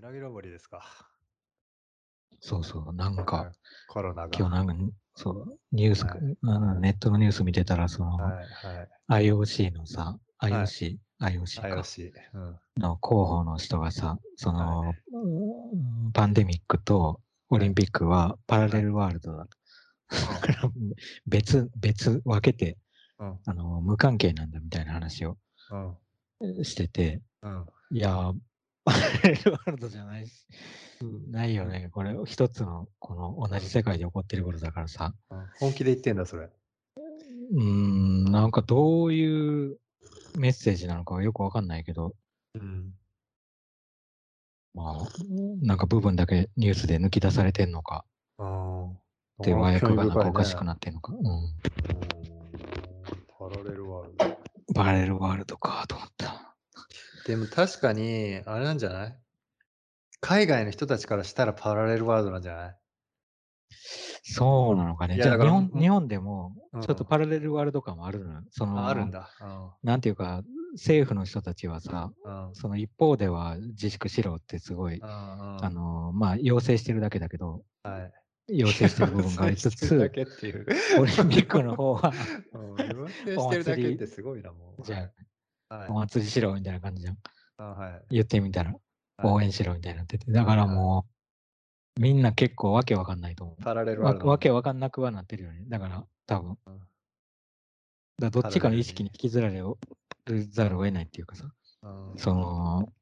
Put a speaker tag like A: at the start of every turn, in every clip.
A: うなぎ登りですか？
B: そうそう、なん
A: はい
B: か、
A: コロナが。
B: 今日なんか、そう、ニュース、
A: はい
B: あのネットのニュース見てたら、その、
A: はいはい。
B: IOC のさ、
A: い
B: IOC、IOC か
A: IOC。うん。
B: の候補の人がさ、その、うんパンデミックとオリンピックはパラレルワールドだと。だから別、別分けて、
A: うん。
B: あの、無関係なんだみたいな話を
A: うん。
B: してて、
A: うん。
B: いやー、パラレルワールドじゃないし、ないよね。これ、一つの、この同じ世界で起こってることだからさ。
A: うん本気で言ってんだ、それ。
B: うーん、なんかどういうメッセージなのかはよくわかんないけど、
A: うん。
B: まあ、なんか部分だけニュースで抜き出されてんのか、
A: ああ。
B: で、和訳がなんかおかしく
A: っ
B: なってんのか。うん。
A: パラレルワールド。
B: パラレルワールドかと思った。
A: でも確かに、あれなんじゃない？海外の人たちからしたらパラレルワールドなんじゃない？
B: そうなのかね。じゃあ日本、
A: うん
B: 日本でも
A: うん
B: ちょっとパラレルワールド感もあるの？よ。その、
A: ああるんだ。
B: なんていうか、政府の人たちはさ、
A: うん。うん。
B: その一方では自粛しろってすごい、
A: うんうん
B: あの、まあ、要請してるだけだけど、
A: はい。
B: 要請してる部分がありつ
A: してるだ
B: つ、
A: けっていう。
B: オリンピックの方は、
A: うん要請してるだけってすごいな、もう。
B: じゃ
A: あ、はい
B: あ、お祭りしろみたいな感じじゃん。
A: あはい。
B: 言ってみたら、
A: はい
B: 応援しろみたいになってて。だからもう、みんな結構わけわかんないと思う。
A: パラレ
B: わ。わけわかんなくはなってるよね。だから、多分。
A: うん
B: だどっちかの意識に引きずられざるを得ないっていうかさ、
A: うん
B: その、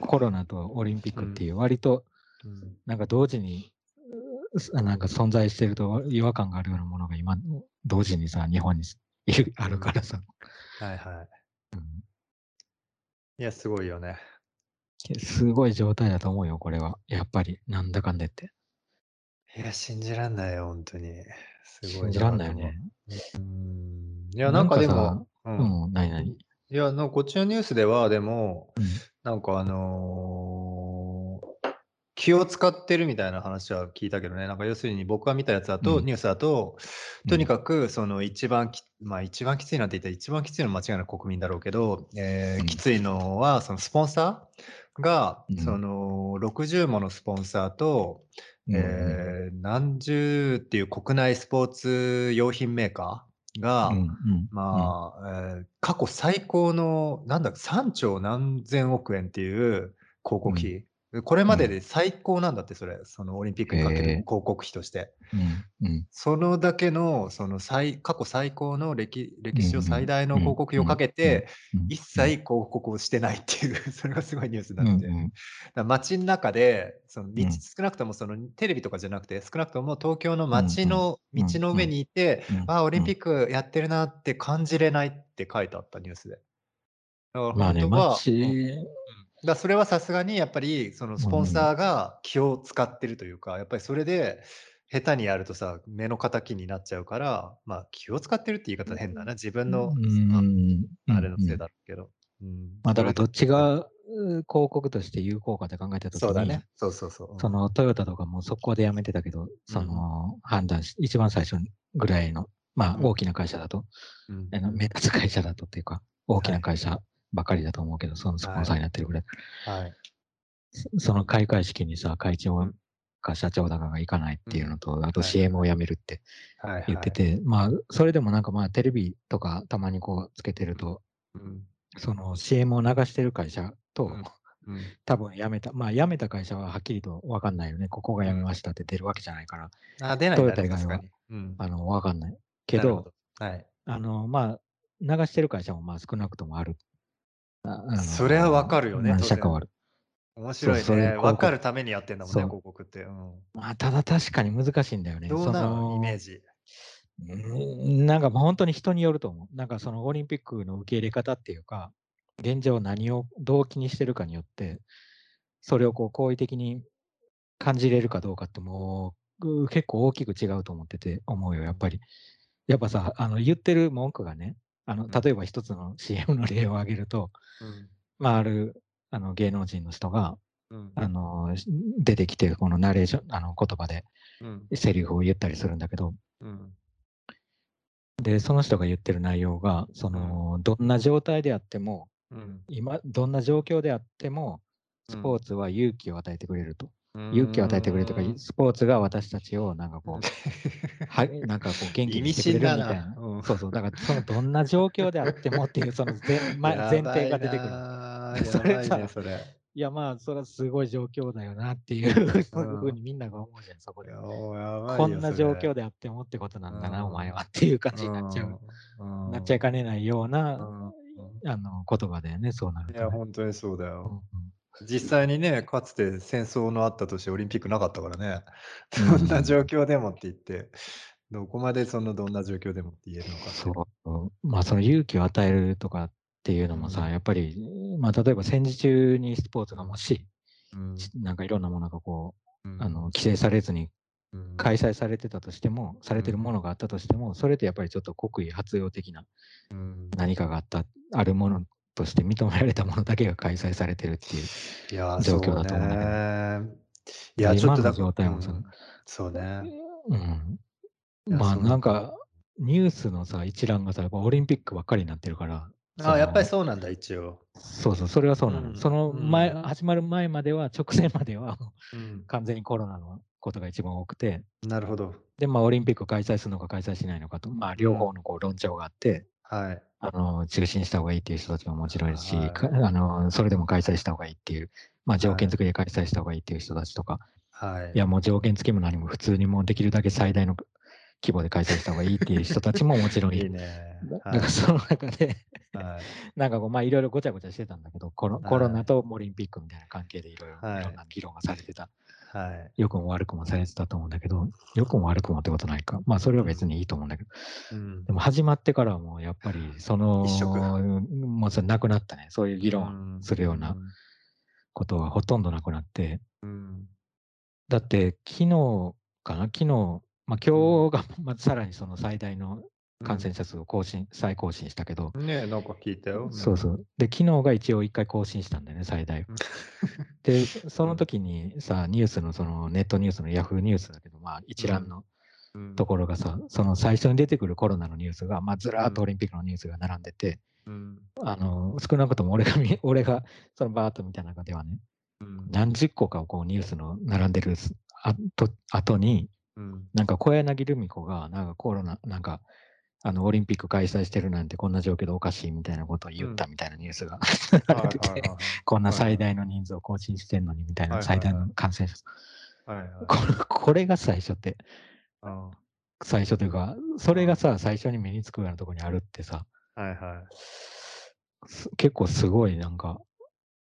B: コロナとオリンピックっていう割と、
A: うん
B: なんか同時に、うなんか存在してると違和感があるようなものが今、同時にさ、日本にあるからさ、
A: はいはい。
B: うん
A: いや、すごいよね。
B: すごい状態だと思うよ、これは。やっぱり、なんだかんでって。
A: いや、信じらんないよ、本当に。すごい。
B: 信じらんないよね。
A: うん。いや、なんかでも、う。
B: うんん、なになに
A: いや、なんかこっちのニュースでは、でも、
B: うん
A: なんかあのー気を使ってるみたいな話は聞いたけどね、なんか要するに僕が見たやつだと、
B: うん。
A: ニュースだと、とにかくその一番き、まあ一番きついなんて言ったら一番きついのは間違いなく国民だろうけど、えー
B: うん。
A: きついのはそのスポンサーが、
B: うん。
A: その60ものスポンサーと、えー何十っていう国内スポーツ用品メーカーが、
B: うん。うん。
A: まあ、えー過去最高の、なんだ、3兆何千億円っていう広告費。これまでで最高なんだって、それ、そのオリンピックにかける広告費として。
B: うんうん。
A: そのだけの、その最、過去最高の歴歴史上最大の広告費をかけ
B: うん
A: て、
B: うん
A: 一切広告をしてないっていう、それがすごいニュースなってて。
B: うん
A: だから街の中で、その道、
B: うん。
A: 少なくともそのテレビとかじゃなくて、少なくとも東京の街の
B: うんうん。
A: 道の上にいて、
B: うん
A: ああ、オリンピックやってるなって感じれないって書いてあったニュースで。だから
B: まあね、
A: 本当は、
B: 街、
A: うんだそれはさすがにやっぱりそのスポンサーが気を使ってるというか、やっぱりそれで下手にやるとさ、目の敵になっちゃうから、まあ気を使ってるって言い方は変だな。自分の、
B: うん
A: ああれのせい
B: うん
A: だけど。うん
B: まあだからどっちがう広告として有効かって考えたときに、
A: そうだね。そうそうそう。
B: のトヨタとかも速攻でやめてたけど、その判断し、一番最初ぐらいの、まあ
A: うん
B: 大きな会社だと、
A: うん
B: あの目立つ会社だとっていうか、大きな会社ばかりだと思うけど、そのスポンサーになってるぐらい。
A: はい。
B: そその開会式にさ、会長か社長だかが行かないっていうのと、あと CM をやめるって
A: はいはい。
B: 言ってて、まあ、それでもなんかまあテレビとかたまにこうつけてると、
A: うん。
B: その CM を流してる会社と、
A: うんうん
B: 多分辞めた、まあ辞めた会社ははっきりと分かんないよね。ここが辞めましたって出るわけじゃないから、
A: あ、出ない
B: トヨタ以外は。あの、分かんない。けど、
A: なるほはい。
B: あの、まあ、流してる会社もまあ少なくともある。
A: それは分かるよね
B: 社かはある。
A: 面白いね。
B: そうそういう広告
A: 分かるためにやってんだもんね、広告って。うん。
B: まあ、ただ確かに難しいんだよね。
A: どうな
B: そ
A: のイメージ。
B: なんかもう本当に人によると思う。なんかそのオリンピックの受け入れ方っていうか、現状何をどう気にしてるかによって、それをこう好意的に感じれるかどうかってもうう結構大きく違うと思ってて思うよ、やっぱり。やっぱさ、あの言ってる文句がね、あの
A: うん
B: 例えば一つの CM の例を挙げると、
A: うん。
B: まあ、あるあの芸能人の人が
A: うん。
B: あの出てきて、このナレーション、あの言葉で
A: うん。
B: セリフを言ったりするんだけど、
A: うん。
B: で、その人が言ってる内容が、その、どんな状態であっても、
A: うん。
B: 今、どんな状況であっても、スポーツは勇気を与えてくれると。勇気を与えてくれるとか、スポーツが私たちをなんかこう、はなんかこう元気にしてくれるみたいな。
A: うん
B: そうそう。だからそのどんな状況であってもっていうその 前前前提が出てくる。
A: る
B: それさ
A: ね、それ。
B: いやまあそれはすごい状況だよなっていうふうにみんなが思うじゃん、そこでこんな状況
A: で
B: であってもってことなんだな、
A: うん
B: お前はっていう感じになっちゃう。なっちゃいかねないような、
A: うん
B: あの言葉だよね、そうなるとね、
A: いや、本当にそうだ
B: うん
A: よ。
B: うん
A: 実際にね、かつて戦争のあった年、オリンピックなかったからね。
B: うん
A: どんな状況でもって言って、どこまでそのどんな状況でもって言えるのかって
B: そう。まあその勇気を与えるとかっていうのもさ、
A: うん。
B: やっぱり、まあ例えば戦時中にスポーツがもし、
A: うん。
B: なんかいろんなものがこう、
A: うん
B: あの規制されずに
A: うん。
B: 開催されてたとしても、されてるものがあったとしても、それってやっぱりちょっと国威発揚的な
A: うん。
B: 何かがあった、あるものとして認められたものだけが開催されてるっていう。状況だと思うんだけど。
A: いや、ちょっとだ
B: 状態もさ
A: うんそうね。
B: うん。まあなんか、ニュースのさ、一覧がさ、オリンピックばっかりになってるから。
A: あやっぱり
B: そ
A: そうなんだ、一応。
B: のそうそう、それはそうなの。
A: うん
B: その前、
A: うん
B: 始まる前までは、直前までは、
A: うん
B: 完全にコロナのことが一番多くて、
A: なるほど。
B: で、まあ、オリンピック開催するのか開催しないのかと、まあ、両方のこう論調があって、
A: はい。
B: あの、中止にした方がいいっていう人たちももちろんいるし、
A: はい
B: か あの、それでも開催した方がいいっていう、まあ、条件付きで開催した方がいいっていう人たちとか、
A: はい。
B: いや、もう条件付きも何も普通にもうできるだけ最大の規模で開催した方がいいっていう人たちももちろんい
A: いい
B: る。
A: ね。
B: だ
A: はい
B: からその中で、
A: はい。
B: なんかこう、まあいろいろごちゃごちゃしてたんだけど、コロ
A: はい
B: コロナとオリンピックみたいな関係でいろいろ
A: はい
B: いろんな議論がされてた。
A: はい。
B: 良くも悪くもされてたと思うんだけど、良くも悪くもってことないか。まあそれは別にいいと思うんだけど、
A: うん
B: でも始まってからはもうやっぱりその、
A: 一色
B: もうそれなくなったね。そういう議論するようなことはほとんどなくなって、
A: うん。
B: だって昨日かな？昨日、まあ今日がまあさらにその最大の感染者数を更新、再更新したけど、
A: ねえ、なんか聞いたよ。
B: そうそう。で、昨日が一応一回更新したんだよね、最大を。で、その時にさ、ニュースの、そのネットニュースのヤフーニュースだけど、まあ一覧の
A: うん。
B: ところがさ、その最初に出てくるコロナのニュースが、まあずらーっとオリンピックのニュースが並んでて、
A: うん。
B: あの、少なくとも俺が見、俺がそのバーッと見た中ではね、
A: うん。
B: 何十個かをこうニュースの並んでるすあと後に、
A: うん。
B: なんか小柳ルミ子が、なんかコロナ、なんか、あの、オリンピック開催してるなんてこんな状況でおかしいみたいなことを言ったみたいなニュースがこんな最大の人数を更新してんのにみたいな、最大の感染者。数。
A: はいはい。
B: これこれが最初って、
A: あ
B: 最初というか、それがさ、最初に目につくようなところにあるってさ、
A: はいはい。
B: す結構すごいなんか、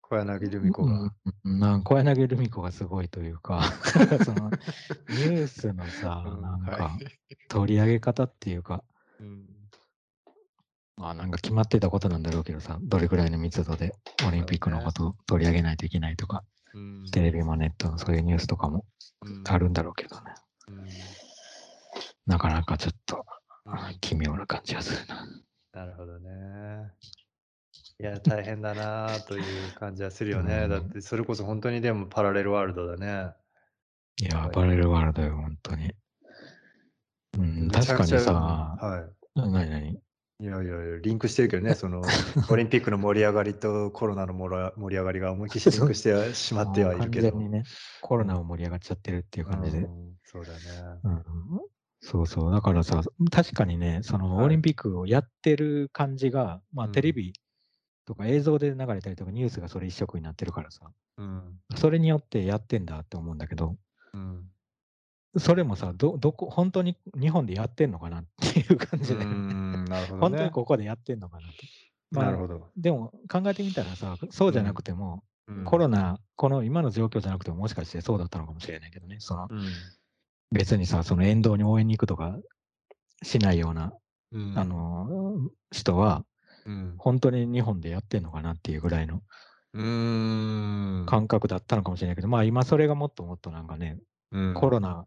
A: 小柳ルミ子が。
B: うん、なんか小柳ルミ子がすごいというか、そのニュースのさ、
A: うん
B: なんか
A: はい。
B: 取り上げ方っていうか、
A: うん
B: まあなんか決まってたことなんだろうけどさ、どれくらいの密度でオリンピックのことを取り上げないといけないとか、
A: うん
B: テレビもネットのそういうニュースとかも
A: うん
B: あるんだろうけどね。
A: うん
B: なかなかちょっと
A: うん
B: 奇妙な感じがするな。
A: なるほどね。いや、大変だなという感じはするよね。
B: うん
A: だって、それこそ本当にでもパラレルワールドだね。
B: いや、パラレルワールドよ、本当に。うん、確かにさ、
A: は
B: なになに？
A: い。いやいやいや、リンクしてるけどね、そのオリンピックの盛り上がりとコロナの盛り上がりが思いっきりリンクしてしまってはいるけど。
B: 完全にね、コロナを盛り上がっちゃってるっていう感じで。
A: うんそうだね。
B: うんそうそう。だからさ、確かにね、その
A: はい
B: オリンピックをやってる感じが、まあ
A: うん
B: テレビとか映像で流れたりとかニュースがそれ一色になってるからさ、
A: うん。
B: それによってやってんだって思うんだけど、
A: うん。
B: それもさ、ど、どこ、本当に日本でやってんのかなっていう感じ
A: う
B: で、
A: んなるほど
B: 本当に
A: ね。
B: ここでやってんのかなと。まあ
A: なるほど。
B: でも考えてみたらさ、そうじゃなくても、コロナ、この今の状況じゃなくてももしかしてそうだったのかもしれないけどね、その
A: うん。
B: 別にさ、その沿道に応援に行くとかしないような、
A: うん
B: あ、の、人は、
A: うん。
B: 本当に日本でやってんのかなっていうぐらいの
A: うん。
B: 感覚だったのかもしれないけど、まあ今それがもっともっとなんかね、
A: うん
B: コロナ、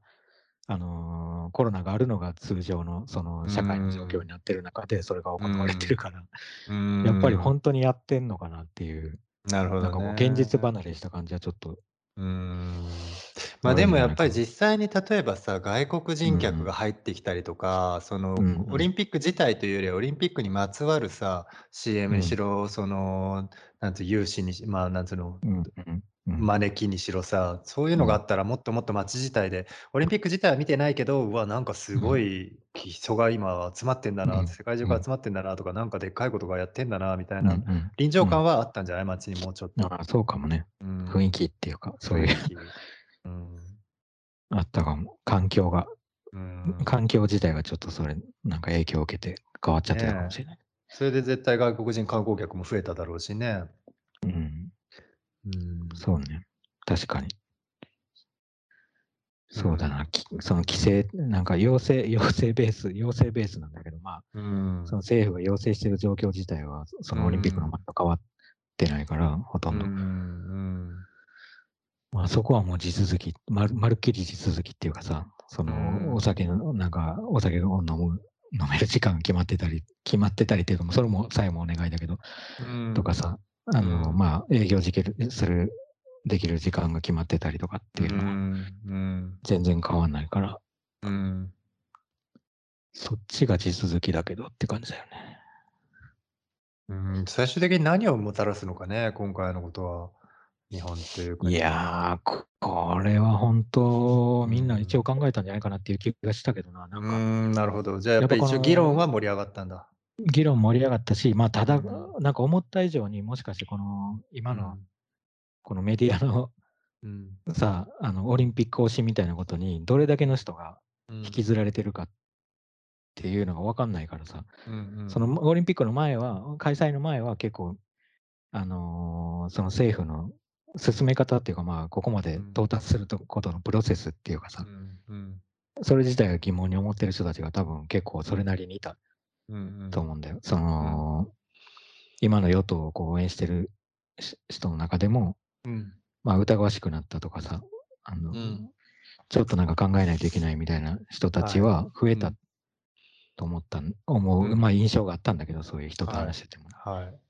B: あのーコロナがあるのが通常のその社会の状況になってる中でそれが行われてるから、
A: うん
B: やっぱり本当にやってんのかなっていう、
A: なるほど、ね。
B: なんかもう現実離れした感じはちょっと、
A: うん。まあでもやっぱり実際に例えばさ、外国人客が入ってきたりとか、その
B: うんうん
A: オリンピック自体というよりは、オリンピックにまつわるさ、CM にしろ、その、なんつう、有志にし、まあなんつうの、
B: うんうんうん。
A: 招きにしろさ、そういうのがあ
B: うん。
A: ったらもっともっと街自体で、オリンピック自体は見てないけど、うわ、なんかすご
B: うん。
A: い人が今集まってんだな、
B: うん。
A: 世界中
B: うん。
A: から集まってんだなとか、なんかでっかいことがやってんだなみたいな
B: ん。
A: 臨
B: うん。
A: 場感はあったんじゃない？街にもうちょっと。
B: ああ、そうかもね。
A: うん。
B: 雰囲気っていうか、そういう。
A: うん。
B: あったかも。環境が。
A: うん。
B: 環境自体がちょっとそれ、なんか影響を受けて変わっちゃってたかも
A: ね。
B: しれない。
A: それで絶対外国人観光客も増えただろうしね。
B: そうね、確かに。
A: うん。
B: そうだな、きその規制、なんか要請 要請ベース要請ベースなんだけど、まあ、
A: う
B: その
A: ん。
B: 政府が要請してる状況自体は、そ
A: う
B: のオリンピックの前
A: ん。
B: と変わってないから、ほと
A: うんう
B: んど。
A: ん。
B: まあ、そこはもう地続き、まるまるっきり地続きっていうかさ、そ
A: う
B: のお
A: ん。
B: 酒のなんか、お酒を飲む飲める時間決まってたり決まってたりっていうか、も、それもさえもお願いだけど、
A: うん。
B: とかさ、あの、
A: うん。
B: まあ、営業じけるするできる時間が決まってたりとかっ
A: う
B: ていうのは
A: ん、うん。
B: 全然変わんないから
A: うん。
B: そっちが地続きだけどって感じだよね。
A: うん、最終的に何をもたらすのかね、今回のことは。日本っていう
B: い
A: 国に。
B: や、ここれは本当、
A: う
B: みんな一応
A: ん。
B: 考えたんじゃないかなっていう気がしたけどな、な
A: うー
B: んか
A: ん、なるほど。じゃあ、やっ
B: ぱ
A: り一応議論は
B: の
A: 盛り上がったんだ。
B: 議論盛り上がったし、ま、ただ、
A: うん。
B: なんか思った以上に、もしかしてこの、今の
A: うん。
B: このメディアの
A: うん。
B: さ、あの、オリンピック推しみたいなことに、どれだけの人が
A: うん。
B: 引きずられてるかっていうのが分かんないからさ、
A: うんうん。
B: そのオリンピックの前は開催の前は結構、あの、その政府の進め方っていうか、まあ、ここまで
A: うん。
B: 到達するとことのプロセスっていうかさ
A: うん、うん。
B: それ自体が疑問に思ってる人たちが多分結構それなりにいた
A: うんうん。
B: と思うんだよ。そ
A: うん。
B: の、今の与党をこう応援してるし人の中でも、
A: うん。
B: まあ、疑わしくなったとかさ、あの、
A: うん。
B: ちょっとなんか考えないといけないみたいな人たち
A: はい。
B: は増えた
A: うん。
B: と思ったん思う、まあ、
A: うん。
B: 印象があったんだけど、そういう人と
A: はい。
B: 話してても。
A: はい。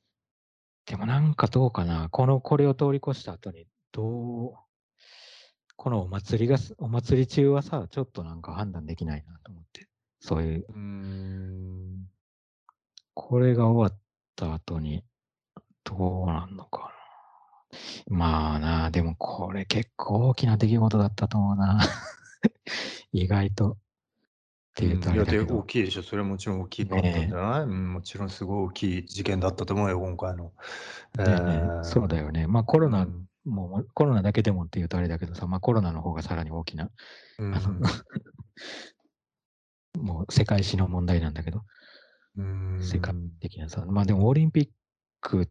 B: でもなんかどうかな、このこれを通り越した後に、どうこのお祭りがすお祭り中はさ、ちょっとなんか判断できないなと思って。そういう
A: うーん。
B: これが終わった後に、どうなんのかな。まあな、でもこれ結構大きな出来事だったと思うな。意外と。っていうとあれだけど。
A: 大きいでしょ。それはもちろん大きかったんじ
B: ね
A: ゃない？うん、もちろんすごい大きい事件だったと思うよ、今回の。え
B: ねえ、そうだ
A: え、
B: よね。ま、コロナ
A: うん。
B: もコロナだけでもっていうとあれだけどさ、ま、コロナの方がさらに大きな、
A: うん。
B: もう世界史の問題なんだけど。
A: うー
B: 世界
A: ん。
B: 的なさ、ま、でもオリンピック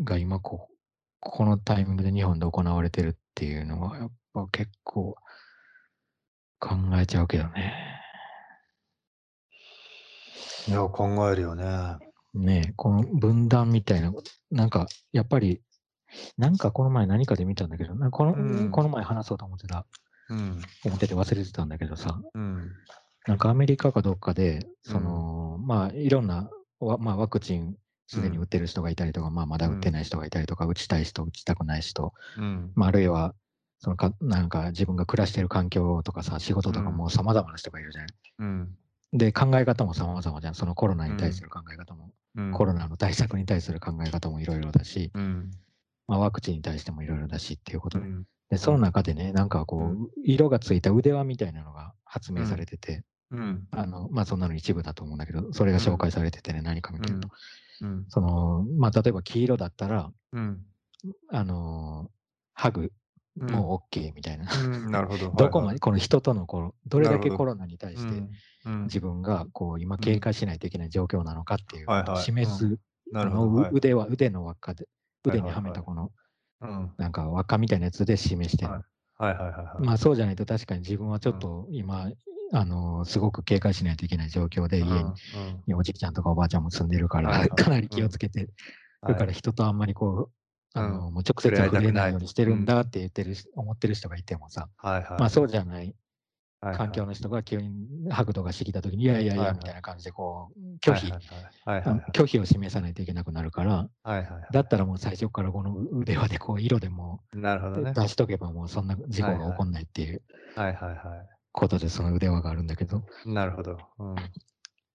B: が今こう、このタイミングで日本で行われてるっていうのはやっぱ結構考えちゃうけどね。
A: いや、考えるよね。
B: ね、この分断みたいな、なんかやっぱり、なんかこの前何かで見たんだけど、なこ
A: う
B: のこ
A: ん。
B: の前話そうと思ってた
A: うん。
B: 思ってて忘れてたんだけどさ、
A: うん。
B: なんかアメリカかどっかで、そ
A: うん。
B: の、まあ、いろんな、わまあ、ワクチンすでに打っ
A: うん。
B: てる人がいたりとか、まあ、まだ打って
A: うん。
B: ない人がいたりとか、打ちたい人、打ちたくない人、
A: うん。
B: まあ、あるいは、そのかなんか自分が暮らしてる環境とかさ、仕事とか
A: うん。
B: も様々な人がいるじゃ
A: ん。
B: で、考え方も様々じゃん。そのコロナ
A: うん。
B: に対する考え方も、
A: うん。
B: コロナの対策に対する考え方もいろいろだし、
A: うん。
B: まあ、ワクチンに対してもいろいろだしっていうことで。
A: うん。
B: で、その
A: うん。
B: 中でね、なんか
A: うん。
B: こう、色がついた腕輪みたいなのが発明され
A: うん。
B: てて、
A: うん。
B: あの、まあ、そんなの一部だと思うんだけど、それが紹
A: うん。
B: 介されててね、何か見てると。その、まあ、例えば黄色だったら、
A: うん。
B: あの、ハグ
A: うん。
B: もオッケーみたいな。
A: うん、なるほど、
B: どこまで。この人とのこの、どれ。だけコロナに対して自分がこう今
A: うん。
B: 警戒しないといけない状況なのかっていう。示す。のう腕は腕の輪っかで、
A: はい
B: 腕に
A: は
B: めたこの、
A: うん。
B: なんか輪っかみたいなやつで示してん
A: はい。
B: の。
A: はいはいはいはい。
B: まあ、そうじゃないと確かに自分はちょっ
A: うん。
B: と今、あの、すごく警戒しないといけない状況で、家におじいちゃんとかおばあちゃんも住んでるから。かなり
A: うん。
B: 気をつけて、それ
A: はい。
B: から人とあんまりこう、あの、
A: うん。
B: もう直接
A: 触れない。
B: ようにして
A: うん。
B: るんだって言ってるし思ってる人がいてもさ、
A: はいはい
B: まあ、そう
A: はい。
B: じゃない。環境の人が急にハグとかしてきた時に、いやいやいやみたい。な感じでこう、拒否。拒否を示さないといけなくなるから、
A: はいはいはいは
B: だったらもう最初からこの腕輪でこう色でも。出しとけばもうそんな事。故が起こんないっていう
A: はいはいは
B: ことで、その腕輪があるんだけど、
A: い。なるほど。うん。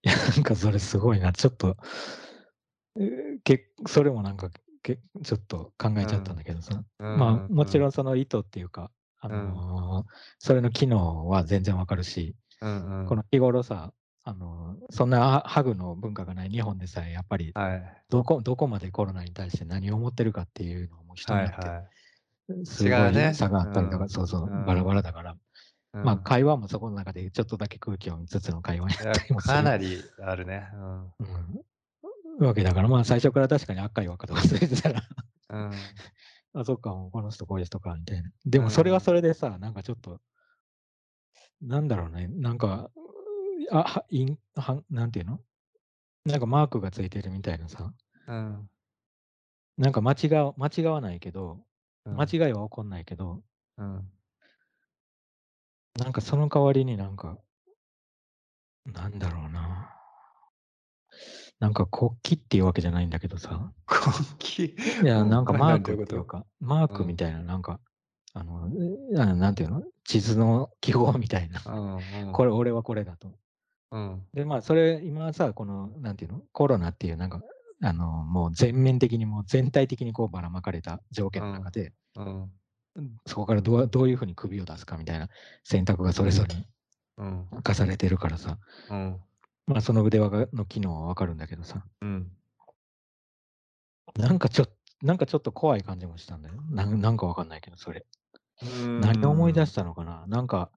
B: いや、なんかそれすごいな、ちょっと、え、けそれもなんかけちょっと考えちゃったんだけどさ、
A: うん
B: まあもちろ
A: ん。
B: んその意図っていうか、あ
A: うん。
B: のーそれの機能は全然わかるし、
A: うんうん。
B: この日頃さ、あのーそんなハグの文化がない日本でさえ、やっぱり
A: はい。
B: どこどこまでコロナに対して何を思ってるかっていうのも人によって。すご
A: 違うね。
B: い差があったりとか、
A: うん。
B: そうそうう、バラバ
A: ん。
B: ラだから、
A: う
B: まあ
A: ん。
B: 会話もそこの中でちょっとだけ空気を見つつの会話になったりもする、
A: かなりあるね。うん。
B: うん、わけだから、まあ最初から確かに赤い若と忘れてたら、
A: うん。
B: あ、そっか、この人こういう人か、みたいな。で
A: う
B: もそれは
A: ん。
B: それでさ、なんかちょっと、なんだろうね、なんか、あ、は、いん、はん、なんていうの？なんかマークがついてるみたいなさ、
A: うん。
B: なんか間違わ、間違わないけど、間
A: うん。
B: 違いは起こんないけど、
A: うん。
B: なんかその代わりになんか、なんだろうな。なんか国旗っていうわけじゃないんだけどさ、
A: 国旗？
B: いや、
A: うん。
B: なんか
A: な、
B: マークっていうか、マー
A: うん。
B: クみたいな、なんか、あの、えあのなんていうの？地図の記号みたいな。これ、俺はこれだと。
A: うん。
B: で、まあ、それ、今さ、この、なんていうの？コロナっていう、なんか、あの、もう全面的に、もう全体的にこうばらまかれた条
A: うん。
B: 件の中で、
A: うん。
B: うんそこからどうどういうふうに首を出すかみたいな選択がそれぞれに
A: うん。
B: 課されてるからさ、
A: うん。
B: まあ、その腕輪がの機能はわかるんだけどさ、
A: うん。
B: なんかちょっなんかちょっと怖い感じもしたんだよ。なんなんかわかんないけど、それ。何を思い出
A: ん。
B: したのかななんか、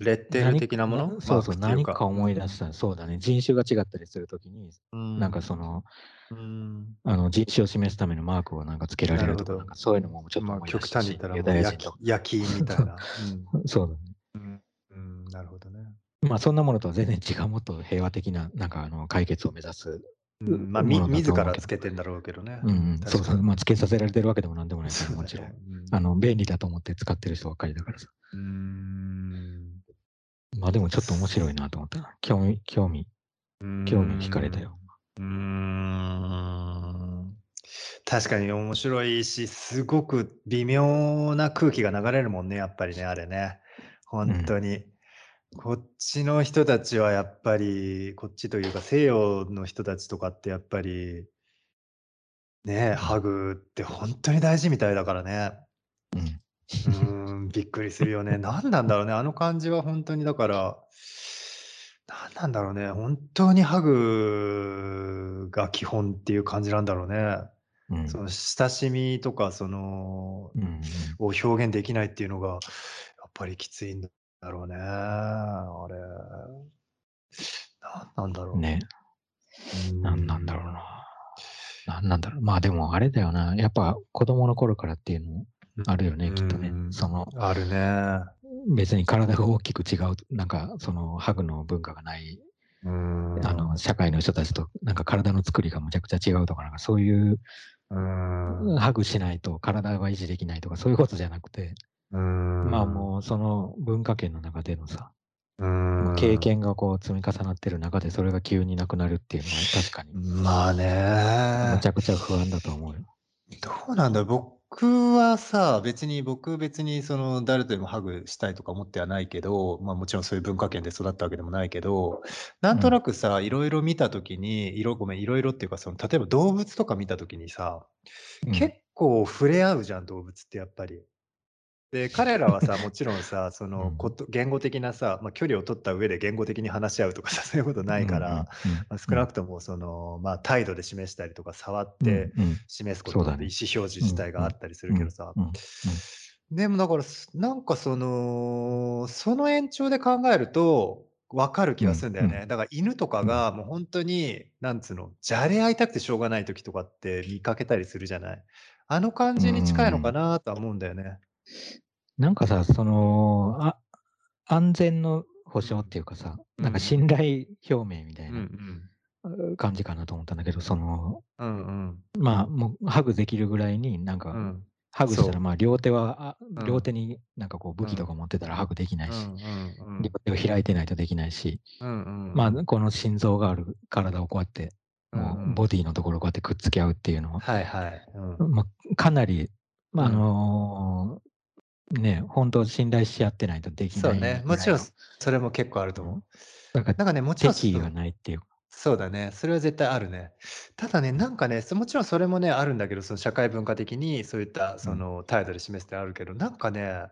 A: レッテル
B: 何
A: 的なもの？
B: なそうそう。何か思い出した。そうだね。人種が違ったりするときに、
A: うん。
B: なんかその、
A: うん。
B: あの人種を示すためのマークをなんかつけられるとか、そういうのもちょっと
A: 極端に言ったら焼きみたいな。
B: そうだね。
A: うん。うん。なるほどね。
B: まあそんなものとは全然違う、もっと平和的ななんかあの解決を目指す
A: うん。まあ、み自。らつけてんだろうけどね。
B: うんうん、そうそう。まあつけさせられてるわけでもなんでもないもちろん。あの、便利だと思って使ってる人ばっかりだからさ。
A: うん。
B: まあでもちょっと面白いなと思った。興味、興味、興味惹かれたよ。
A: ん。うーん。確かに面白いし、すごく微妙な空気が流れるもんね、やっぱりね、あれね。
B: うん。
A: 本当に。こっちの人たちはやっぱり、こっちというか西洋の人たちとかってやっぱり、ね、
B: うん。
A: ハグって本当に大事みたいだからね。
B: うん。
A: うーん、びっくりするよね。何なんだろうね、あの感じは本当にだから、何なんだろうね、本当にハグが基本っていう感じなんだろうね。
B: うん。
A: その親しみとか、その、
B: うんうん。
A: を表現できないっていうのが、やっぱりきついんだろうね、あれ。何なんだろ
B: ね。
A: う。う
B: 何なんだろう。な。何なんだろう。まあでもあれだよな。やっぱ子供の頃からっていうのもあるよ
A: う
B: ね、きっとね。
A: ん、
B: その、
A: あるね。
B: 別に体が大きく違う、なんかそのハグの文化がない、
A: う
B: あ
A: ー
B: の、
A: ん。
B: 社会の人たちとなんか体の作りがむちゃくちゃ違うとか、なんかそういう、
A: う。
B: ハグしないと体は維持できないとか、そういうことじゃなくて、まあ
A: ん。
B: もうその文化圏の中でのさ、経。験がこう積み重なってる中でそれが急になくなるっていうのは確かに
A: まあ
B: むち
A: ね。
B: ゃくちゃ不安だと思うよ。
A: どうなんだろう、僕はさ、別に僕別にその誰とでもハグしたいとか思ってはないけど、まあもちろんそういう文化圏で育ったわけでもないけど、な
B: んん。
A: なくさ、いろいろ見たときに、いろごめん、いろいろっていうか、その例えば動物とか見たときにさ、
B: うん。
A: 結構触れ合うじゃん、動物ってやっぱり。で、彼らはさ、もちろんさ、そうの
B: ん。
A: こと言語的なさ、まあ、距離を取った上で言語的に話し合うとかさ、そういうこと
B: う
A: ないか
B: ん
A: ら、まあ、
B: うん
A: 少なくともその、まあ、態度で示したりとか、触って
B: うん。
A: 示すこ。とで意思表示
B: うん
A: 自体が
B: うん
A: あったりす
B: うん
A: るけどさ。でもだから、すなんかその、その延長で考えると、分かる気がす。るんだよね。だから犬とか
B: うん。
A: がもう本当に、なんつうの、じゃれ合いたくてしょうがない時とかって見かけたりするじゃない。あの感
B: う
A: じに近いのか
B: ん。
A: なとは思うんだよね。
B: なんかさ、その、あ安全の保障っ
A: うん。
B: ていうかさ、
A: うん
B: なんか信頼表明みた
A: うん。う
B: い
A: ん
B: な
A: うん。
B: う感じかなと思ったんだけど、その、
A: うんうん。
B: まあ、もうハグできるぐらいに、なんか、
A: うん。
B: ハグしたら、
A: そ
B: まあ、両手は、あ
A: う。うん。
B: 両手になんかこう
A: うん。
B: 武器とか持ってたらハグできな
A: うん
B: いし、
A: うん
B: 両手を開いてないとできないし、
A: うん。うん
B: まあ、
A: うん。
B: この心臓がある体をこうやって、
A: うん
B: もう
A: うん。
B: ボディのところをこうやってくっつけ合うっていうのは、
A: はいはい。うん。
B: まあ、かなり、まあ、あ
A: うん。
B: のね、本当信頼し合ってないとできない
A: そうね。もちろん、それも結構あると
B: うん、
A: 思う。
B: なんか
A: なんかね、もちろん、そ
B: 敵意が
A: の
B: ないっていうか、
A: そうだね。それは絶対あるね。ただね、なんかね、そもちろんそれもね、あるんだけど、その社会文化的にそういった
B: うん。
A: その態度で示すってあるけど、なんかね、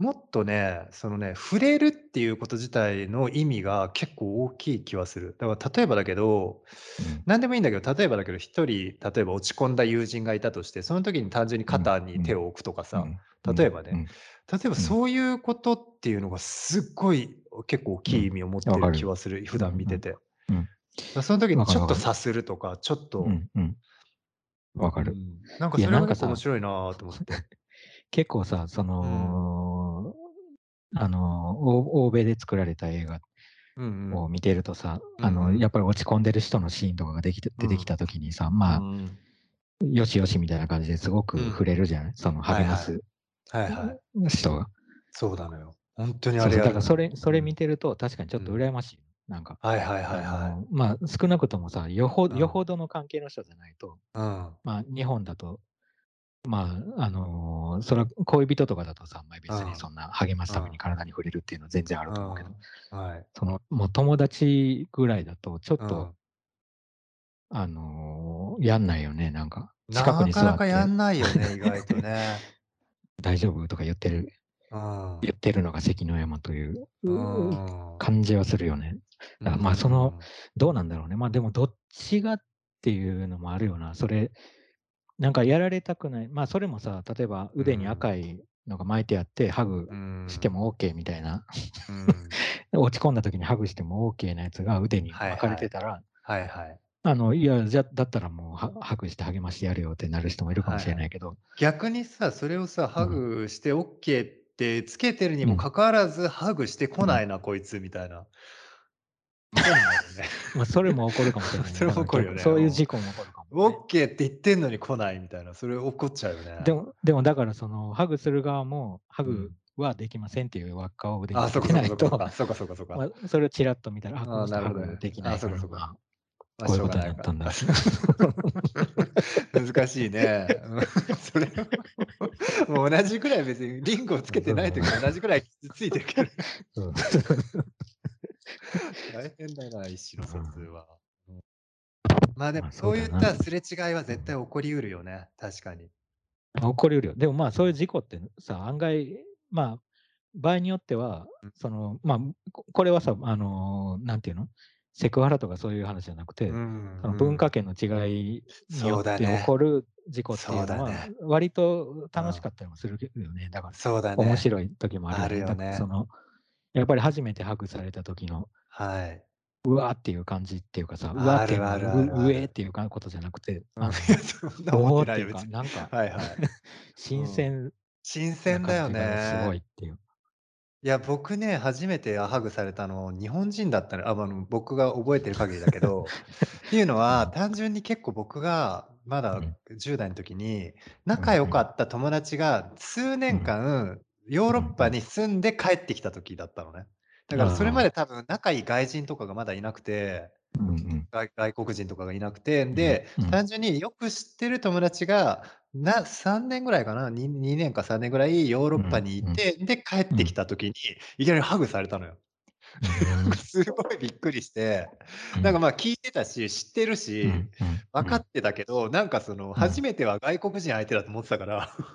A: もっとね、そのね、触れるっていうこと自体の意味が結構大きい気はする。だから例えばだけど、
B: うん。
A: なんでもいいんだけど、例えばだけど、一人、例えば落ち込んだ友人がいたとして、その時に単純に
B: うん。
A: 肩に
B: うん。
A: 手を置くとかさ、
B: うん。うん。
A: 例えばね、
B: うん。
A: 例えば
B: うん。
A: そういうことっていうのがすっごい結構大
B: うん。
A: きい意味を持ってる。気はする、普。段見てて。その時に。ちょっと察するとか、ちょっと。
B: わかる。
A: うん、なんかそれが面白いなと思って。
B: 結構さ、そ
A: うん。
B: の、あの、欧欧米で作られた映画
A: うんうん。
B: を見てるとさ、あの、
A: うんうん。
B: やっぱり落ち込んでる人のシーンとかができて出てき
A: うん。
B: た時にさ、
A: う
B: まあ、
A: んうん。
B: よしよしみたいな感じですごく触
A: うん。
B: れるじゃない、その
A: はいはい。
B: 励ます
A: はいはい。
B: 人が。
A: そうなのよ。ほんとにあ
B: そうそう、だから。それそれ
A: うん。
B: 見てると確かにちょっと
A: うん。
B: 羨ましい。なんか、
A: はいはいはいはい。
B: あの、まあ、少なくともさ、よほ
A: うん。
B: よほどの関係の人じゃないと、
A: うん。
B: まあ、日本だと、まあ、あの、それは恋人とかだとさ、まあ、別に
A: うん。
B: そんな励ますために
A: うん。
B: 体に触れるっていうのは全然ある
A: う
B: と思うけど、
A: ん。はい。
B: その、もう友達ぐらいだとちょっと、
A: うん。
B: あの、やんないよね、なんか。近くに
A: なかなかや
B: 座って、
A: んないよね、意外とね。
B: 大丈夫？とか言ってる
A: うん。
B: 言ってるのが関の山という。感じはするよね。まあ、その、
A: うん。
B: どうなんだろうね。まあ、でもどっちがっていうのもあるよな。それ、なんかやられたくない。まあ、それもさ、例えば
A: う
B: 腕に赤
A: ん。
B: いのが巻いてあって、ハグ
A: うん。
B: してもオッケーみたいな。
A: うん。
B: 落ち込んだ時にハグしてもオッケーなやつが腕に巻かれ
A: はいはい。
B: てたら、
A: はいはい。
B: あの、いや、じゃ、だったらもうハハグして励ましてやるよってなる人もいるかもしれ
A: はいはい。
B: ないけど、
A: 逆にさ、それをさ、ハ
B: うん、
A: グしてオッケーってつけてるに
B: うん、
A: もかかわらず、ハグしてこ
B: うん。
A: ないな、こいつみたいな。
B: まあ、それも起こるかもしれないね。
A: それも起こるよね。
B: そういう事故も起こるかもね。
A: ッケーって言ってんのに来ないみたいな、それ起こっちゃうよね。
B: でもでもだからそのハグする側も、ハグ
A: うん。
B: はできませんっていう輪っかを腕に
A: あ、
B: つけ
A: そこそこ
B: てないと、
A: そこそか。そうかそうかそうか。
B: まあ、それをちらっと見たら、あ、こ
A: ああ、
B: の人ハ
A: なるほどね。あ、
B: グできないから、
A: そうかそうか。
B: まあ、
A: ま、
B: こういうことに
A: な
B: ったんだ。
A: 難しいね。うん。それはもう同じぐらい別にリングをつけてない時と同じぐらい傷ついてるけど。大変だな、意思の疎通
B: うん。
A: は。うん。ま、でも
B: まあ、そう
A: そういっ。たすれ違いは
B: うん。
A: 絶対起こりうるよね、確かに。
B: 起こりうるよ。でも、まあ、
A: うん。
B: そういう事故ってさ、案外、まあ、場合によっては、
A: うん。
B: その、まあ、ここれはさ、あの、なんていうの、セクハラとかそういう話じゃなく
A: う
B: て、その文
A: んうん。
B: 化圏の違いによ
A: そう
B: って起。こる事故っていうのは。割と
A: うん。
B: 楽しかったりもするよね。だから、
A: そうだね。
B: 面白い時もあるよね。
A: よね。
B: の、やっぱり初めてハグされた時の、
A: はい。
B: うわーっていう感じっていうかさ、うわーっていううえーっていうかことじゃなくて、あ
A: っ
B: おーっていうか、
A: てな
B: んか
A: はいはい。うん。
B: 新鮮
A: 新
B: な
A: 鮮だよ
B: 感じがすごい
A: ね。
B: っていう。
A: いや、僕ね、初めてハグされたの、日本人だったのあ、ま、あの、僕が覚えてる限りだけど、っていうの は、
B: うん、
A: 単純に結構僕がまだ
B: うん、
A: 10代の時に、
B: うん、
A: 仲良か
B: うん、
A: った友達が数年
B: うん、
A: 間ヨー
B: うん、うん。
A: ロッパに住んで帰ってきた時だったのね。だからそれま
B: ああ、
A: で多分仲いい外人とかがまだいなくて
B: うんうん、
A: 外外国人とかがいなくて、
B: うん、
A: で、
B: うん、
A: 単純によく知ってる友達が、な3年ぐらいかな、に2年か3年ぐらいヨーロッパ
B: うん、うん、
A: にいて、で、帰ってき
B: うん、
A: た時に、いきなりハグされたのよ。すごいびっくりして、
B: うん、
A: なんか、ま、聞いてたし、知ってるし、
B: うん、うん、うん、
A: 分かってたけど、なんかその、
B: うん、
A: 初めては外国人相手だと思ってたから、
B: うん、うん、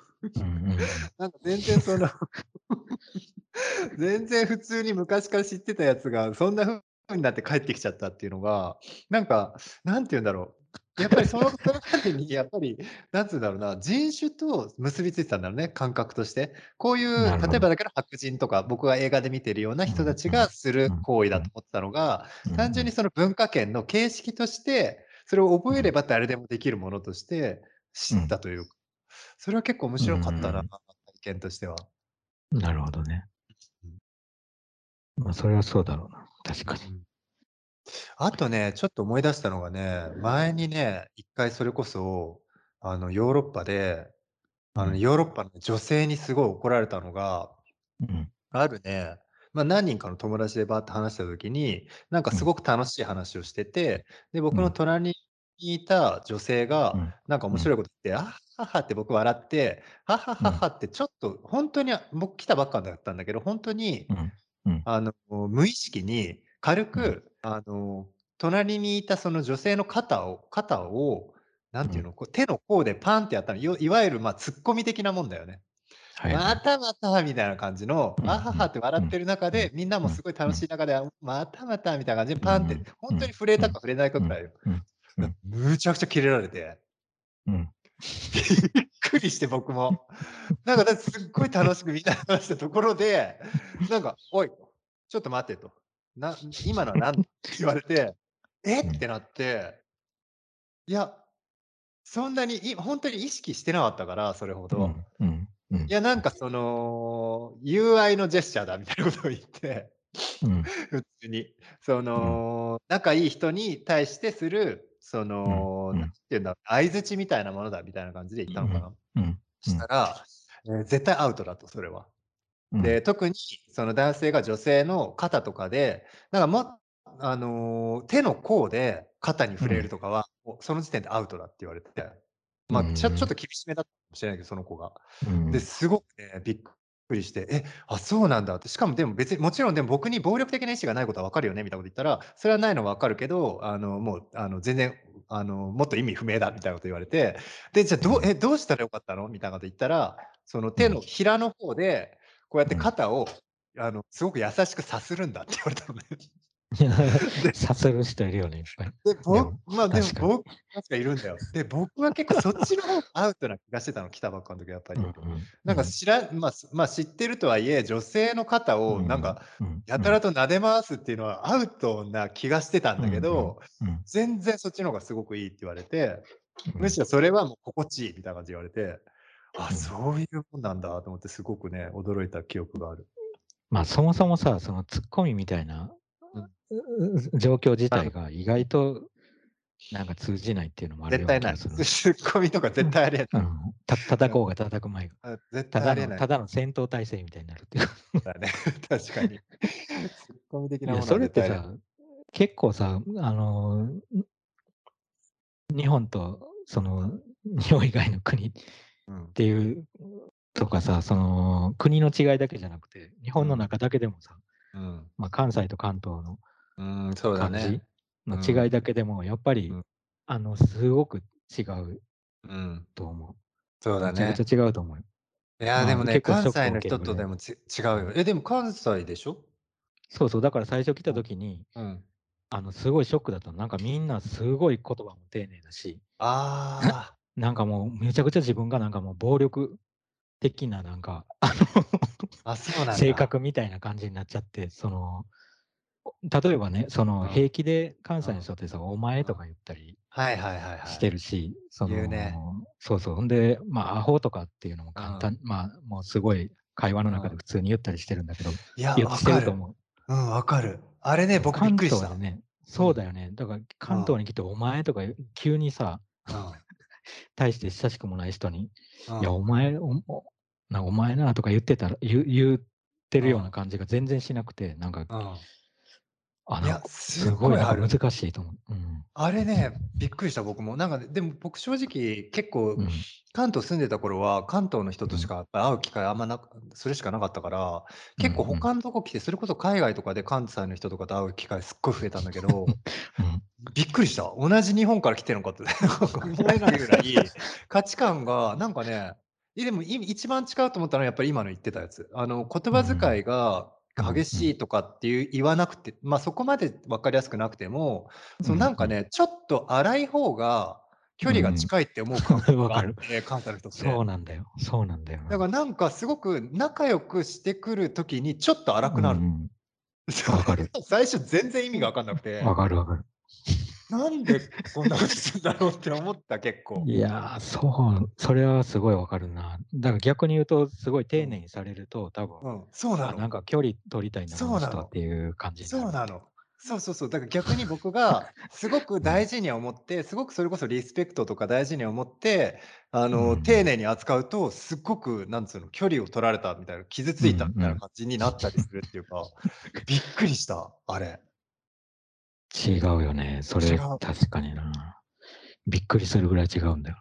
A: なんか全然その 全然普通に昔から知ってたやつが、そんな風になって帰ってきちゃったっていうのが、なんか、なんて言うんだろう。やっぱりそのそれまでにやっぱり、なんつうんだろうな、人種と結びついてたんだろうね、感覚として。こういう。例えばだけど白人とか、僕が映画で見てるような
B: うん、
A: 人たち
B: うん、
A: がする
B: うん、
A: 行為
B: うん、
A: だと思ってたのが、単純に
B: ん、
A: その文化圏の形式として、それを覚えれ
B: うん、
A: ば誰でもできるものとして知っ
B: うん、
A: たというか、それは結構面
B: う
A: 白かったな、
B: ん、
A: 体験としては。
B: なるほどね。
A: うん。
B: まあ、それはそうだろうな、確かに。
A: うん。あとね、ちょっと思い出したのがね、前にね、一回それこそ、あの、ヨーロッパで、あの、
B: うん、
A: ヨーロッパの女性にすごい怒られたのが、
B: うん、
A: あるね、ま、何人かの友達でバーって話した時に、なんか
B: うん、
A: すごく楽しい話をしてて、で、僕の
B: うん、
A: 隣にいた女性が、
B: うん、
A: なんか面
B: うん、
A: 白いこと言って、あはははって僕笑って、はは
B: うん、
A: ははってちょっとほんとに、僕来たばっかだったんだけど、ほんとに
B: うん、うん、
A: あの、無意識に軽
B: うん、
A: く、あの隣にいたその女性の肩を肩を、なんていうの、こう手の甲でパンってやったの。よいわゆる、ま、ツッコミ的なもんだよね。
B: はいはい。
A: またまたみたいな感じの、
B: うん。
A: あははって笑ってる中
B: うん。
A: で、みんなも
B: うん。
A: すごい楽しい中で、あ、またまたみたいな感じで
B: うん。
A: パンって、ほんとに触れたか触れないか
B: うん
A: ぐらいよ。むちゃくちゃキレられて。
B: うん。
A: びっくりして僕も。なんかすっごい楽しくみんなで話したところで、なんか、おい、ちょっと待てと。な今のはなん？って言われて、え
B: うん
A: ってなって。いや、そんなにいほんとに意識してなかったから、それほ
B: う
A: ど。
B: んうんうん。
A: いや、なんかその、友愛のジェスチャーだみたいなことを言って、
B: うん。
A: 普通に。その、仲いい人に対してする、その、
B: うん
A: なんて言うんだ、相槌みたいなものだみたいな感じで言ったのかな。
B: うん。
A: したら、え、絶対アウトだと、それは。
B: うん、
A: で、特にその男性が女性の肩とかで、なんかもあの、手の甲で肩に触れるとかは、その時点でアウトだって言われてて。ま、ちょちょっと厳しめだったかもしれないけど、その子が。
B: うん
A: で、すごくね、びっくりして、え、あ、そうなんだって。しかもでも別にもちろんでも僕に暴力的な意思がないことは分かるよねみたいなこと言ったら、それはないのは分かるけど、あの、もう、あの、全然、あの、もっと意味不明だみたいなこと言われて、で、じゃあどうえ、どうしたらよかったのみたいなこと言ったら、その手のひらの方で、こうやって肩を、あの、すごく優しくさするんだって言われたのね。
B: さす る人いるよね、いっぱい。
A: で、ぼ
B: でも
A: ま、でも僕確かいるんだよ。で、僕は結構そっちの方がアウトな気がしてたの、来たばっかの時はやっぱり。
B: うんうん
A: なんか知らま、すま、知ってるとはいえ、女性の肩をなんか、
B: うん
A: やたらと撫で回すっていうのはアウトな気がしてたんだけど、
B: うんうん
A: 全然そっちの方がすごくいいって言われて、
B: うん
A: むしろそれはもう心地いいみたいな感じで言われて、あ、
B: うん
A: そういうもんなんだと思ってすごくね、驚いた記憶がある。
B: まあ、そもそもさ、そのツッコミみたいな、状況自体が意外となんか通じないっていうのもあるよ
A: 絶対ない。ツッコミとか絶対ありえない。
B: うん、た叩こうが叩く前が。
A: あ絶対ありえない。
B: のただの戦闘態勢みたいになるっていう。
A: だね。確かに。ツッコミ的なものは
B: それってさ、結構さ、あのー、日本とその日本以外の国っ
A: うん。
B: ていうとかさ、その国の違いだけじゃなくて、日本の中だけでもさ、
A: うん。
B: まあ、関西と関東の
A: うん、そうだね。
B: の違いだけでも、やっぱり、
A: うん
B: あの、すごく違う
A: うん。
B: と思う。
A: そうだね
B: めちゃ。くちゃ違うと思うよ。
A: いや、
B: まあ
A: でもね、関西の人とでもち違うよ。え、でも関西でしょ？
B: そうそう、だから最初来た時に、
A: うん。
B: あの、すごいショックだったの。なんかみんなすごい言葉も丁寧だし、
A: ああ。
B: なんかもうめちゃくちゃ自分がなんかもう暴力的ななんか、あ
A: あ、そうなん
B: 性格みたいな感じになっちゃって、その、例えばね、その
A: うん
B: 平気で関西の人ってさ、お前とか言ったり
A: はいはいはいはい。
B: してるし、その
A: ね
B: そうそう。ほんで、まあ、アホとかっていうのも簡単、まあ、もうすごい会話の中で普通に言ったりしてるんだけど、
A: いや、
B: 言っ。てると思う。
A: うん、わかる。あれね、僕びっくりした。
B: 関東でね、そうだよね。だから関東に来て、お前とか急にさ、対して親しくもない人に、
A: うん。
B: いや、お前、おおなお前なとか言ってたら、言う言ってるような感じが全然しなくて、なんか、
A: うん。
B: あ、
A: いやす
B: す
A: ごいある
B: か難しいと思う。うん。
A: あれね、びっくりした僕も。なんかね、でも僕正直結構
B: うん。
A: 関東住んでた頃は、関東の人としか会う機会あんまなくそれしかなかったから、結構他のとこ来て、それこそ海外とかで関西の人とかと会う機会すっごい増えたんだけど、
B: うん。
A: びっくりした。同じ日本から来てるのかって 思えないぐらい、価値観がなんかね、いでもい一番違うと思ったのはやっぱり今の言ってたやつ。あの言葉遣いが激しいとかっていう言わなくて、まあそこまで分かりやすくなくても、そのなんかね、ちょっと荒い方が距離が近いって思う感覚があって、関西の人って。
B: そうなんだよ。そうなんだよな。
A: だからなんかすごく仲良くしてくるときにちょっと荒くなる。
B: かる
A: 最初全然意味が分かんなくて
B: うん。わかるわかる。
A: なんでこんなことするんだろうって思った結構。
B: いやー、そう、それはすごいわかるな。だから逆に言うと、すごい丁寧にされると、多分、
A: うん、そうな
B: あ
A: の。
B: なんか距離取りたい
A: なの
B: この人っていう感じに
A: そうなの。そうそうそう。だから逆に僕が すごく大事に思って、すごくそれこそリスペクトとか大事に思って、あの、
B: うん
A: 丁寧に扱うと、すっごく、なんつうの、距離を取られたみたいな、傷ついたみたいな感じになったりするっていうか、びっくりした、あれ。
B: 違うよね。それ
A: 違う。
B: 確かにな。びっくりするぐらい違うんだよ。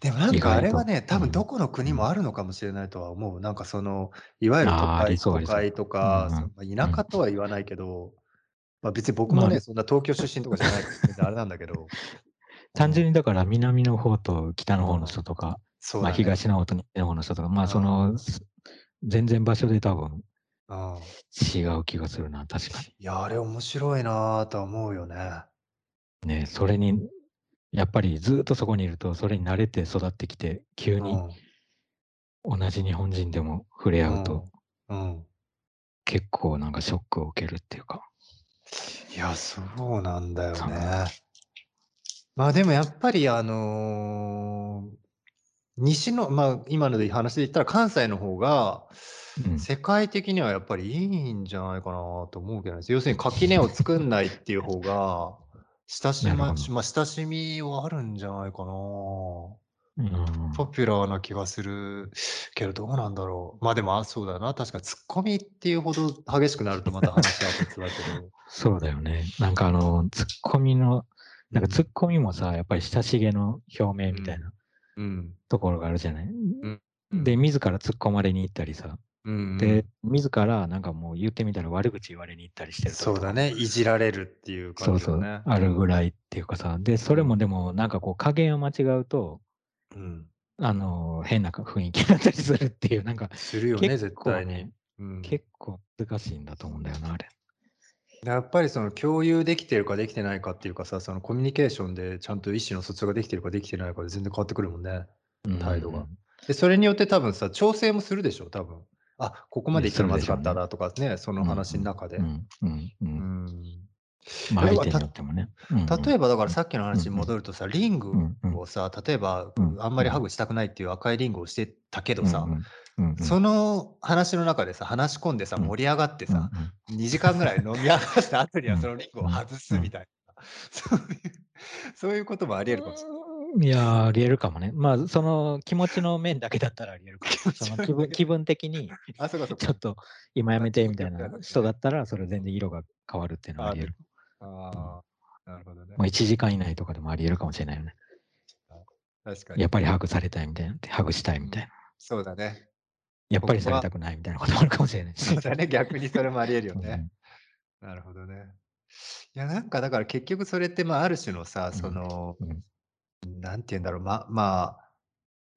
A: でもなんかあれはね、多
B: うん。
A: 分どこの国もあるのかもしれないとは思う。なんかその、いわゆる都
B: あーあ
A: 会都
B: りそうありそう。
A: 会とか、田舎とは言わないけど、まあ別に僕も
B: まあ
A: ね、そんな東京出身とかじゃないから、あれなんだけど、
B: 単純にだから南の方と北の方の人とか、まあ
A: そうだね。
B: 東の方と西の方の人とか、まあそ
A: うん
B: の、す全然場所で多分
A: うん
B: 違う気がするな、確か
A: いや、あれ面白いなぁとは思うよね。
B: に。ね、それに、やっぱりずっとそこにいると、それに慣れて育ってきて、急に同じ日本人でも触れ合うと、
A: うん。うん。
B: 結構なんかショックを受けるっていうか。
A: いや、そうなんだよね。まあでもやっぱりあのー西の、まあ今ので話で言ったら関西の方が、
B: うん
A: 世界的にはやっぱりいいんじゃないかなと思うけどね。要するに垣根を作んないっていう方が、親しま、まあ、親しみはあるんじゃないかな。
B: うん
A: ポピュラーな気がするけど、どうなんだろう。まあでも、あそうだな。確かにツッコミっていうほど激しくなるとまた話は別だけど。
B: そうだよね。なんかあの、ツッコミの、なんかツッコミもさ、やっぱり親しげの表明みたいな
A: うん。
B: ところがあるじゃない？
A: ん
B: で、自ら突っ込まれに行ったりさ。
A: うん、
B: で、自らなんかもう言ってみたら悪口言われに行ったりしてると
A: そうだね。いじられるっていう
B: そうそう、
A: 感じだね。
B: あるぐらいっていうかさ。で、それもでもなんかこう加減を間違うと、
A: うん。
B: あの、変な雰囲気になったりするっていう、なんか
A: するよね、
B: 結
A: 絶
B: 構
A: 対に。
B: ね、
A: うん、
B: 結構難しいんだと思うんだよな、あれ。
A: やっぱりその共有できてるかできてないかっていうかさ、そのコミュニケーションでちゃんと意思の疎通ができてるかできてないかで全然変わってくるもんね。態度が
B: うん
A: で、それによって多分さ、調整もするでしょ、多分。あ、ここまで行ったらまずかった。なとかね、その話の中で。例えばだからさ
B: っ
A: っきの話に戻るとさ、リングをさ、例えば
B: うん
A: あんまりハグしたくないっていう赤いリングをしてたけどさ、そ
B: の
A: の話の中でさ、話し込んでさ、
B: うん。
A: 盛り上がってさ、2時間ぐらい飲み明かした後にはそのリングを外すみたいな、そういう、そういうこともあり得るかもしれない。
B: いやー、ありえるかもね。まあ、その気持ちの面だけだったらありえるかも。その気分気分的に、
A: あ、そうかそうか。
B: ちょっと今やめてみたいな人だったら、それ全然色が変わるっていうのはありえる。
A: ああ、なるほどね
B: まあ、。1時間以内とかでもありえるかもしれないよね。
A: 確かに。
B: やっぱりハグされたいみたいなハグしたいみたいな。
A: そうだね。
B: やっぱりされたくないみたいなこともあるかもしれないし。
A: そうだね。逆にそれもあり得るよね。
B: うん
A: なるほどね。いや、なんかだから結局それって、まあ、ある種のさ、その、
B: うん
A: なんて言うんだろう、ま、まあ、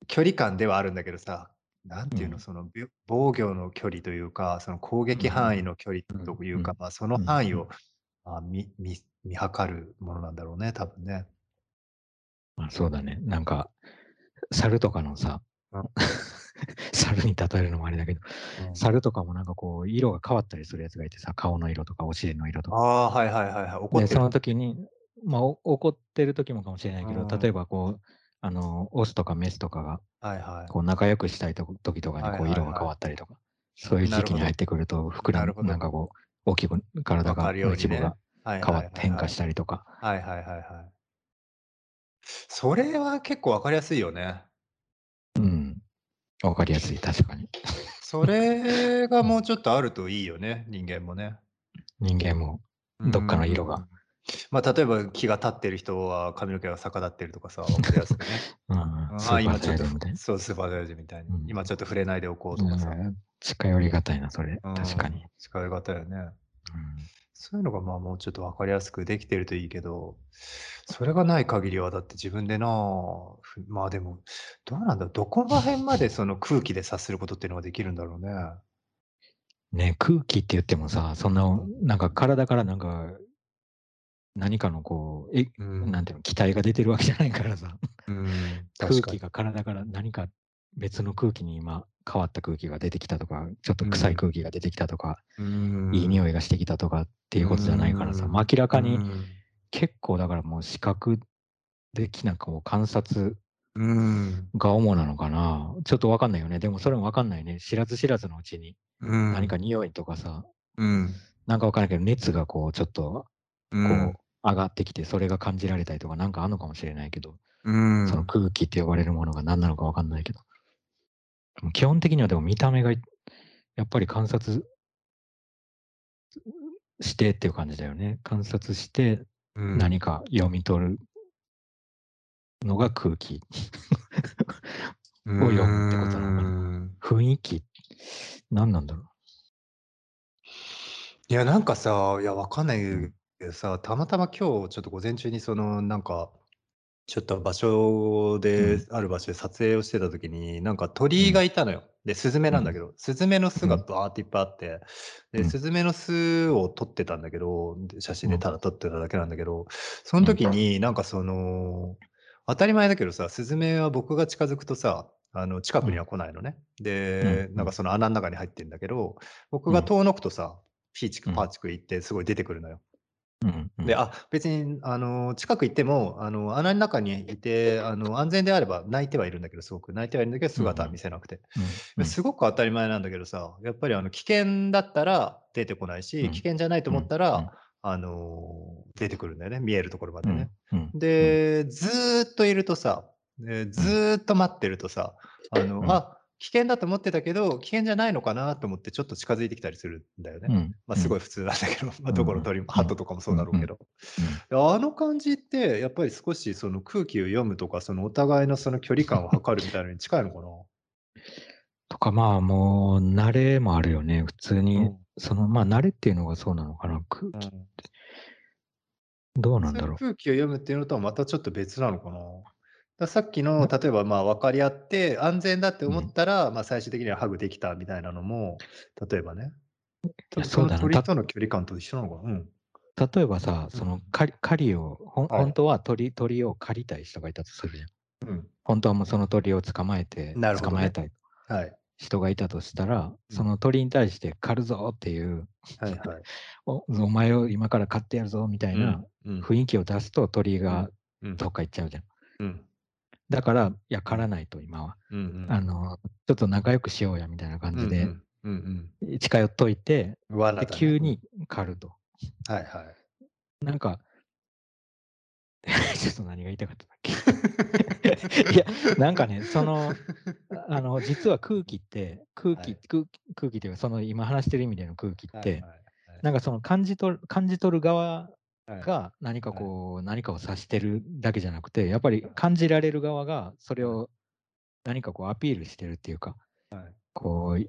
A: 距離感ではあるんだけどさ、なんていうの、
B: うん
A: その、びょ防御の距離というか、その攻撃範囲の距離というか、
B: うん
A: まあ、その範囲を、まあ、見、見、見測るものなんだろうね、多分ね。
B: まあ、そうだね。なんか、猿とかのさ
A: うん、
B: 猿に例えるのもあれだけど、
A: うん
B: 猿とかもなんかこう、色が変わったりするやつがいてさ、顔の色とかお尻の色とか。
A: ああ、はいはいはいはい。怒っ
B: で、
A: てる
B: その。時に、まあ、お怒ってる時もかもしれないけど、
A: うん
B: 例えばこう、あの、オスとかメスとかが、
A: はいはい。
B: こう、仲良くしたいと時とかに、こう、色が変わったりとか、そういう時期に入ってくると、膨らむ、
A: な
B: んかこう、大きく、体が、
A: ね
B: 一部が
A: はい
B: 変わって変化したりとか。
A: はいはいはいはい。それは結構わかりやすいよね。
B: うん。わかりやすい、確かに。
A: それがもうちょっとあるといいよね、人間もね。
B: 人間も、どっかの色が
A: うん。まあ、例えば気が立ってる人は髪の毛が逆立ってるとかさ、わかりやすくね。
B: うん
A: うん
B: スーパー
A: 今ちょっと。そう、スーパーサイズみたいに。
B: うん
A: 今ちょっと触れないでおこうとかさ。
B: うん近寄りがたいな、それ。
A: うん
B: 確かに。。
A: 近い方よね。
B: うん
A: そういうのがまあもうちょっとわかりやすくできてるといいけど、それがない限りはだって自分でなまあでも、どうなんだろう、どこら辺までその空気で察することっていうのができるんだろうね。
B: ね、空気って言ってもさ、そんな、なんか体からなんか、何かのこう、え、
A: うん。
B: なんていうの、気体が出てるわけじゃないからさ、
A: うん、
B: 空。気が体から何か別の空気に今変わった空気が出てきたとか、ちょっと臭い空気が出てきたとか、いい匂
A: い
B: いがしてきたとかっていうことじゃないからさ、まあ明らかに
A: うん。
B: 結構だからもう視覚的なこう観察
A: うん。
B: が主なのかな。ちょっとわかんないよね。でもそれもわかんないね。知らず知らずのうちに
A: うん。
B: 何か匂いとかさ、
A: うん。
B: なんかわからないけど熱がこうちょっと
A: う
B: こう上がってきて、それが感じられたりとかなんかあるのかもしれないけど、
A: うん。
B: その空気って呼ばれるものが何なのかわかんないけど。基本的にはでも見た目がやっぱり観察してっていう感じだよね。観察して
A: うん。
B: 何か読み取るのが空気。を読むってことなのかな。
A: うん
B: 雰囲気。何なんだろ
A: いや、なんかさ、いや、わかんない
B: ん
A: けどさ、たまたま今日ちょっと午前中にそのなんか、ちょっと場所で、
B: うん。
A: ある場所で撮影をしてた時に、なんか
B: うん。
A: 鳥がいたのよ。で、スズメ
B: うん。
A: なんだけど、スズメの巣が
B: うん。
A: バーっていっぱいあって、で、
B: うん。
A: スズメの巣を撮ってたんだけど、で、写真
B: うん。
A: でただ撮ってただけなんだけど、そん
B: うん。
A: 時になんかその、当たり前だけどさ、スズメは僕が近づくとさ、あの、近くには
B: うん。
A: 来ないのね。
B: うん。
A: で、
B: うん。
A: なんかその穴ん中に入ってんだけど、僕
B: うん。
A: が遠のくとさ、ピーチク
B: うん。
A: パーチク言ってすごい出てくるのよ。
B: うんう
A: で、
B: ん。
A: あ、別にあの、近く行っても、あの、穴ん中にいて、あの、安全であれば鳴いてはいるんだけど、すごく。鳴いてはいるんだけど、姿は見。せなくて。
B: うん、う
A: で、
B: ん。
A: すごく当たり前なんだけどさ、やっぱりあの、危険だったら出てこないし、危
B: うん。
A: 険じゃないと思っ
B: うん、
A: たら、
B: うん。
A: あの、出てくるんだよね、見えるところまでね。
B: うん、うん、うん。
A: で、ずっといるとさ、で、
B: うん。
A: ずっと待ってるとさ、あの、
B: うん。
A: あ、危険だと思ってたけど、危険じゃないのかなと思ってちょっと近づいてきたりするんだよね。
B: うん、
A: ま、
B: うん。
A: すごい普通なんだけど、ま、
B: うんうん。
A: どこの鳥も、
B: うん。
A: 鳩とかもそ
B: う
A: だろうけど。
B: うん。
A: あの感じってやっぱり少しその空気を読むとか、そのお互いのその距離感を測るみたいなのに近いのかな？
B: とか、まあ、もう慣れもあるよね。普通に、
A: うん。
B: その、ま、慣れっていうのがそうなのかな、空気って。
A: うん。
B: どうなんだろう。
A: 空気を読むっていうのとはまたちょっと別なのかな？だ、さっきの
B: な
A: 例えば、まあ、分かり合って安全だって思っ
B: うん。
A: たら、ま、最終的にはハグできたみたいなのも、例えばね、そ
B: うだ
A: 鳥との距離感と一緒なのかな？うん。
B: 例えばさ、その、
A: うん。
B: かり狩りを、ほん
A: は
B: 鳥鳥を狩りたい人がいたとするやん。
A: うん。
B: ほんとはもうその鳥を捕まえて
A: ね。
B: 捕まえたい
A: はい。
B: 人がいたとしたら、
A: うん。
B: その鳥に対して狩るぞっていう、
A: はいはい。
B: おお前を今から狩ってやるぞみたいな
A: うん、うん。
B: 雰囲気を出すと鳥
A: うん、
B: が
A: うん。
B: どっか行っちゃうじゃん。
A: うん。
B: だから、いや、
A: うん。
B: 狩らないと今は。
A: うんうん。
B: あの、ちょっと仲良くしようやみたいな感じで、
A: ん。うんうん。
B: 近寄っといて。急に狩ると。
A: はいはい。
B: なんか ちょっと何が言いたかったんだっけ？いや、なんかね、その、ああの、実は空気って、空気
A: はい。
B: 空気空気っていうか、その今話してる意味での空気って、
A: はいはいはい。
B: なんかその感じ取る感じ取る側
A: はい。
B: が何か
A: はい。
B: こう、何かを指してるだけじゃなくて、やっぱり
A: はい。
B: 感じられる側がそれ
A: はい。
B: を何かこうアピールしてるっていうか、
A: はい。
B: こう、い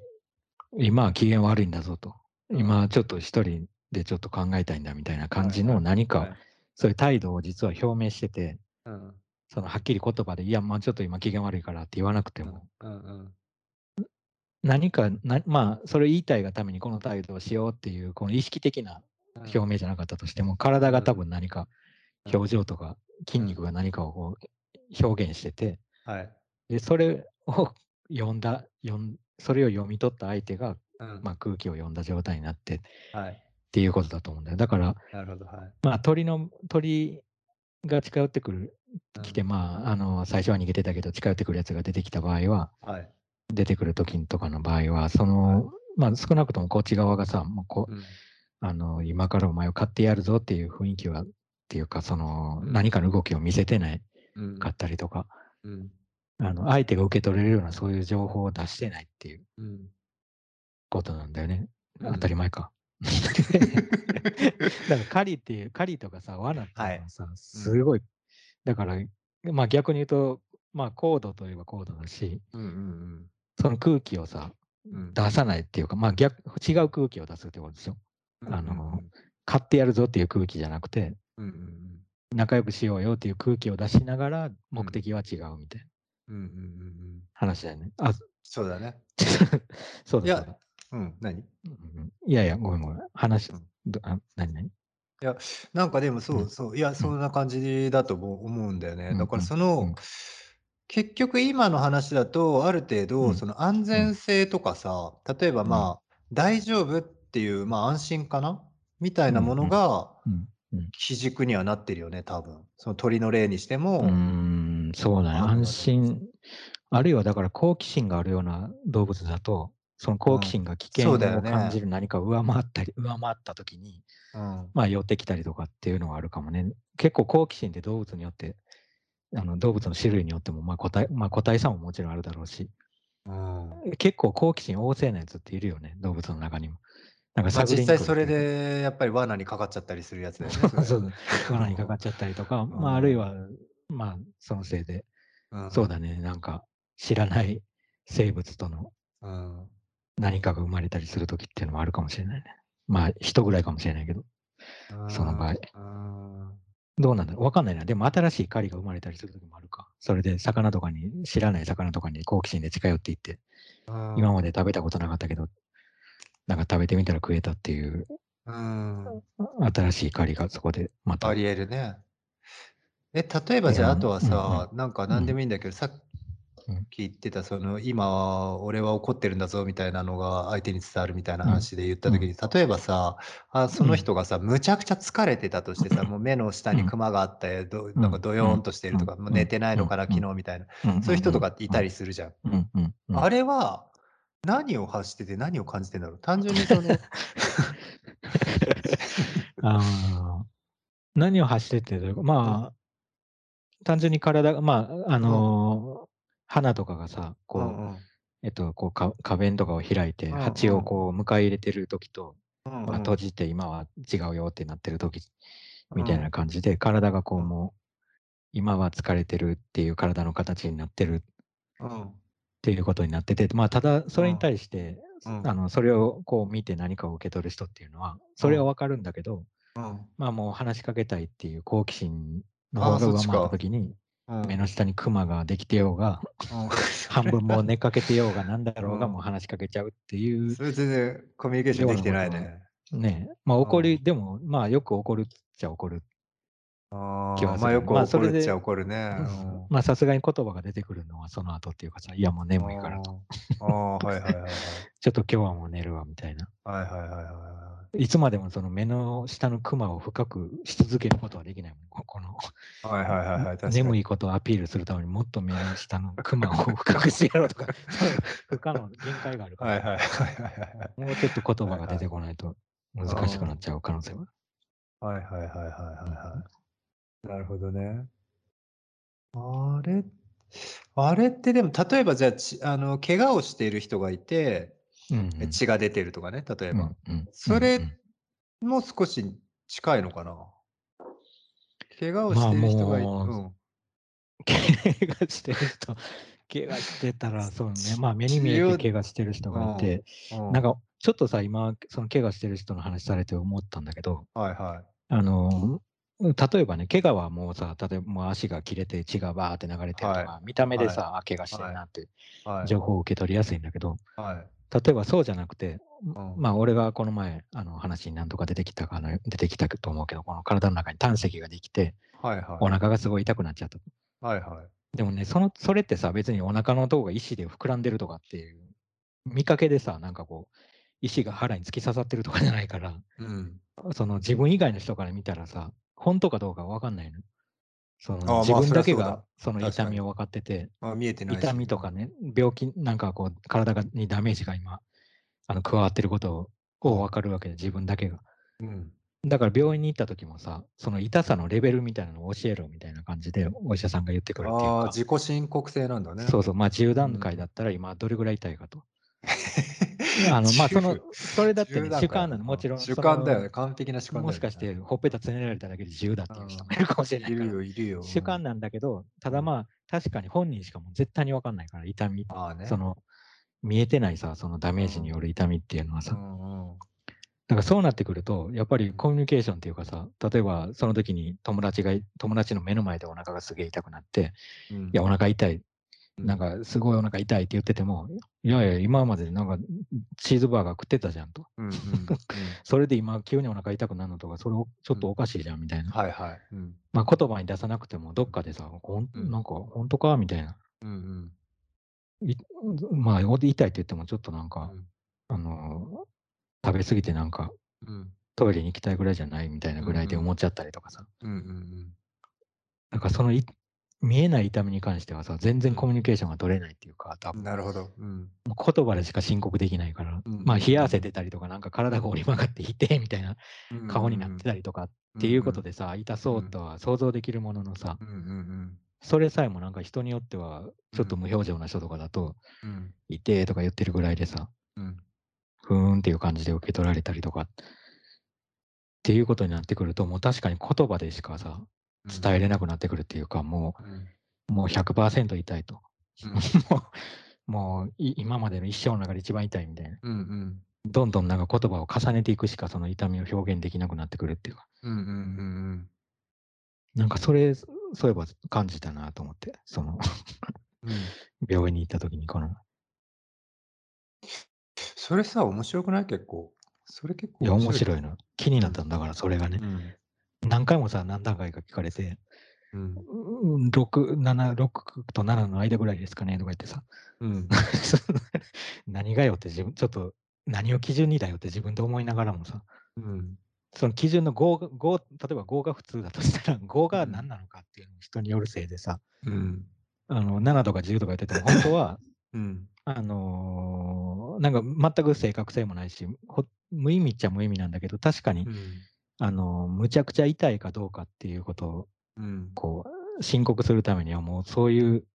B: 今は機嫌悪いんだぞと。
A: うん。
B: 今ちょっと一人でちょっと考えたいんだみたいな感じ。の何か。そういう態度を実は表明してて
A: うん。
B: そのはっきり言葉で、いや、まあ、ちょっと今機嫌悪いからって言わなくて
A: うん。
B: も。何か、なまあ、それを言いたいがためにこの態度をしようっていう、この意識的な
A: うん。
B: 表明じゃなかったとしても、体が多
A: うん。
B: 分何か、
A: うん。
B: 表情とか筋
A: うん。
B: 肉が何かをこう表現してて、
A: はい。
B: で、それを 読んだ読んそれを読み取った相手が、
A: うん。
B: まあ、空気を読んだ状態になってっ
A: はい。
B: ていうことだと思うんだよ。だから、
A: なるほど、はい。
B: まあ、鳥の鳥が近寄ってくる来て、
A: うん。
B: まあ、あの、最初は逃げてたけど、近寄ってくるやつが出てきた場合は
A: はい。
B: 出てくる時とかの場合は、そ
A: はい。
B: の、まあ、少なくともこっち側がさ、もうこう、
A: うん。
B: あの、今からお前を買ってやるぞっていう雰囲気はっていうか、その、
A: うん。
B: 何かの動きを見せてないかっ
A: うん。
B: たりとか、
A: うん。
B: あの、相手が受け取れるようなそういう情報を出してないっていう
A: うん。
B: ことなんだよね。当たり
A: うん。
B: 前か。だから狩りっていう、狩りとかさ、罠ってい
A: はい。
B: うのはさ、
A: うん。
B: すごい、だから、まあ逆に言うと、まあ高度といえば高度だし、
A: うんうんうん。
B: その空気をさ、
A: うん。
B: 出さないっていうか、まあ、逆違う空気を出すってことですよ。あの、
A: ん。
B: 買ってやるぞっていう空気じゃなくて。仲良くしようよっていう空気を出しながら、
A: うん。
B: 目的は違うみたいな
A: うんうんうんうん。
B: 話だよね。あ、
A: そうだね。
B: そうだそう
A: ん、何？
B: いやいや、ごめんごめん。話、あ、何何？
A: いや、なんかでも
B: うん、
A: そうそう、いや、
B: うん、
A: そんな感じだとも思うんだよね。だからその、
B: うん
A: 結局今の話だと、ある程度
B: うん
A: その安
B: うん
A: 全性とかさ、例えば、
B: うん
A: まあ、大丈夫っていう、まあ、安心かな、みたいなもの
B: うんうん
A: が
B: うんうん
A: 基軸にはなってるよね、多分。その鳥の例にしても、
B: ん、そうだね。安心、あるいはだから好奇心があるような動物だと、その好奇
A: うん。
B: 心が危険を感じ。る何かを上回ったり上回った時に、
A: うん。
B: まあ、寄ってきたりとかっていうのはあるかもね。結構好奇心って動物によって、あの、動物の種類によっても、まあ、個体まあ、個体差ももちろんあるだろうし、
A: うん。
B: 結構好奇心旺盛なやつっているよね、動物の中にも。なんか
A: ま、
B: 探りに
A: 実際それ。でやっぱり罠にかかっちゃったりするやつだよね、それ。
B: そうそう、罠にかかっちゃったりとか、
A: う
B: まあ、あるい
A: ん。
B: は、まあ、そのせいで
A: うん。
B: そうだね、なんか、知らない生物との
A: うん。
B: 何かが生まれたりする時っていうのもあるかもしれないね。まあ、人ぐらいかもしれないけど。その場合。
A: 合。
B: どうなんだろうわかんないな。でも新しい狩りが生まれたりする時もあるか。それで魚とかに、知らない魚とかに好奇心で近寄っていって、今まで食べたことなかったけど、なんか食べてみたら食えたっていう
A: うん。
B: 新しい狩りがそこでまた。
A: ありえるね。え、例えばじゃあ、あとはさ、なんか何でもいいんだけど、さっ
B: うん。
A: き言ってた、その、今、俺は怒ってるんだぞみたいなのが相手に伝わるみたいな話で言った時に、例えばさ、あその人がさ、むちゃくちゃ疲れてたとしてさ、もう目の下にクマがあって、どなんかドヨーンとしてるとか、
B: うん。
A: もう寝てないのかな、
B: うん。
A: 昨日みたいな、
B: うん。
A: そういう人とかっていたりするじゃん。
B: うん。うん。うん。
A: あれは、何を発してて何を感じてんだろう？単純にその、
B: あー。何を走ってってまあ、単純に体が、まあ、あのー花とかがさ、こう、
A: うんうん。
B: えっと、こうか花弁とかを開いて、
A: うんうん。
B: 蜂をこう迎え入れてる時と、
A: うんうん。
B: まあ、閉じて今は違うよってなってる時みたいな感じで、体がこう
A: うん。
B: もう、今は疲れてるっていう体の形になってる
A: うん
B: っていうことになってて、まあ、ただそれに対して、
A: うん。
B: あのそれをこう見て何かを受け取る人っていうのは、それはわかるんだけど、
A: うん。
B: まあもう話しかけたいっていう好奇心の方が上回った時に、
A: うん。
B: 目の下にクマができてようが、
A: うん。
B: 半分もう寝かけてようがなんだろうが
A: うん。
B: もう話しかけちゃうっていう
A: それ全然コミュニケーションできてないね。
B: ね、まあ怒り、
A: う
B: でもまあよく怒るっちゃ怒る。
A: あ
B: 気はする
A: あまあよく
B: まあそれで
A: 怒るっちゃ怒るね。うん
B: まあさすがに言葉が出てくるのはその後っていうかさ、いやもう眠いからと。
A: あーあー、はいはいはいはい。
B: ちょっと今日はもう寝るわみたいな。
A: はいはいはいはいはい
B: つまでもその目の下のクマを深くし続けることはできないもん。ここの
A: い。はいはいはいはい。
B: 眠いことをアピールするためにもっと目の下のクマを深くしてやろうとか、不可能、限界があるから、
A: はいはいはいはいはい。
B: もうちょっと言葉が出てこないと難しくなっちゃう可能性は。
A: はいはいはいはいはいはい。なるほどね。あれ、あれってでも、例えばじゃあ、ちあの、怪我をしている人がいて、
B: うんうん。
A: 血が出てるとかね、例えば。
B: うんうん。
A: そ
B: んうん
A: もう少し近いのかな？怪我をしている人がいて、
B: まあもう
A: うん。
B: 怪我してる人、怪我してたら、そうね、まあ目に見えて怪我してる人がいて、
A: うん。
B: なんかちょっとさ、今、その怪我してる人の話されて思ったんだけど、
A: はいはい。
B: あの、例えばね、怪我はもうさ、例えばもう足が切れて血がバーって流れてるとか、
A: は
B: 見た目でさ、あ怪我してるなって
A: はい。
B: 情報を受け取りやすいんだけど、
A: はい。
B: 例えばそうじゃなくて、
A: ん
B: まあ俺がこの前、あの話に何とか出てきたかな、出てきたと思うけど、この体の中に胆石ができて、
A: はいはい。
B: お腹がすごい痛くなっちゃった。
A: はいはい。
B: でもね、その、それってさ、別にお腹のとこが石で膨らんでるとかっていう、見かけでさ、なんかこう、石が腹に突き刺さってるとかじゃないから、
A: うん。
B: その自分以外の人から見たらさ、本当かどうかわかんないの。その自分だけがその痛みを分かってて、
A: まあ、見えてないし。
B: 痛みとかね、病気、なんかこう、体がにダメージが今、あの加わってることを分かるわけで、自分だけが。
A: うん。
B: だから病院に行った時もさ、その痛さのレベルみたいなのを教えろみたいな感じで、お医者さんが言ってくるっていう
A: ああ、
B: か。
A: 自己申告制なんだね。
B: そうそう、まあ10段階だったら今どれぐらい痛いかと。あの まあその、それだって、ね、主観なの、もちろん。
A: 主観だよね。
B: そ
A: 完璧な主観ね。
B: のもしかして、ほっぺたつねられただけで10だっていう人もいるかもしれない。
A: いるよ、いるよ。
B: 主観なんだけど、ただまあ、確かに本人しかもう絶対に分かんないから、痛み、
A: ね。
B: その、見えてないさ、そのダメージによる痛みっていうのはさ、
A: うんうん。
B: だからそうなってくると、やっぱりコミュニケーションっていうかさ、例えばその時に友達が、友達の目の前でお腹がすげえ痛くなって、
A: うん
B: いや、お腹痛い、
A: うん
B: なんかすごいお腹痛いって言ってても、いやいや、今までなんかチーズバーガー食ってたじゃんと。
A: うんうんうん
B: それで今急にお腹痛くなるのとか、それをちょっとおかしいじゃんみたいな。
A: はいはい。うん
B: まあ言葉に出さなくても、どっかでさ、ほん
A: うん
B: なんか本当かみたいな。
A: うん
B: いまあ、痛いって言ってもちょっとなんか、
A: うん
B: あの食べ過ぎてなんか
A: うん
B: トイレに行きたいぐらいじゃないみたいなぐらいで
A: うんうん
B: 思っちゃったりとかさ。
A: うんうん
B: なんかそのい見えない痛みに関してはさ、全然コミュニケーションが取れないっていうか、多分。
A: うん。なるほど。うん。
B: 言葉でしか申告できないから、
A: うん
B: まあ冷や汗出たりとか、なんか体が折り曲がっていてみたいな顔になってたりとかっていうことでさ、痛そうとは想像できるもののさ、
A: うんうん
B: それさえもなんか人によっては、ちょっと無表情な人とかだと、
A: うん。うん
B: いてとか言ってるぐらいでさ、
A: うん。
B: ふーんっていう感じで受け取られたりとかっていうことになってくると、もう確かに言葉でしかさ、伝えれなくなってくるっていうか、も
A: うん
B: う、もう100%痛いと。
A: うん
B: もう、今までの一生の中で一番痛いみたいな。
A: うんうん
B: どんどんなんか言葉を重ねていくしかその痛みを表現できなくなってくるっていうか、
A: うんうんうん
B: なんかそれ、そういえば感じたなと思って、その
A: うん。うん。
B: 病院に行った時にこの、
A: それさ、面白くない？結構。それ結構
B: いや、面白いうの。気になったんだから、それがね。
A: うん。
B: 何回もさ、何段階か聞かれて、
A: うん。
B: うん6、7、6と7の間ぐらいですかねとか言ってさ、
A: うん。
B: 何がよって自分、ちょっと何を基準にだよって自分で思いながらもさ、
A: うん。
B: その基準の5が、5、例えば5が普通だとしたら、5が何なのかっていうのも人によるせいでさ、
A: うん。
B: あの7とか10とか言ってても、本当は、
A: うん。
B: あのーなんか全く正確性もないし、ほ無意味っちゃ無意味なんだけど、確かに、
A: うん。
B: あのーむちゃくちゃ痛いかどうかっていうことを
A: うん。
B: こう申告するためには、もうそういう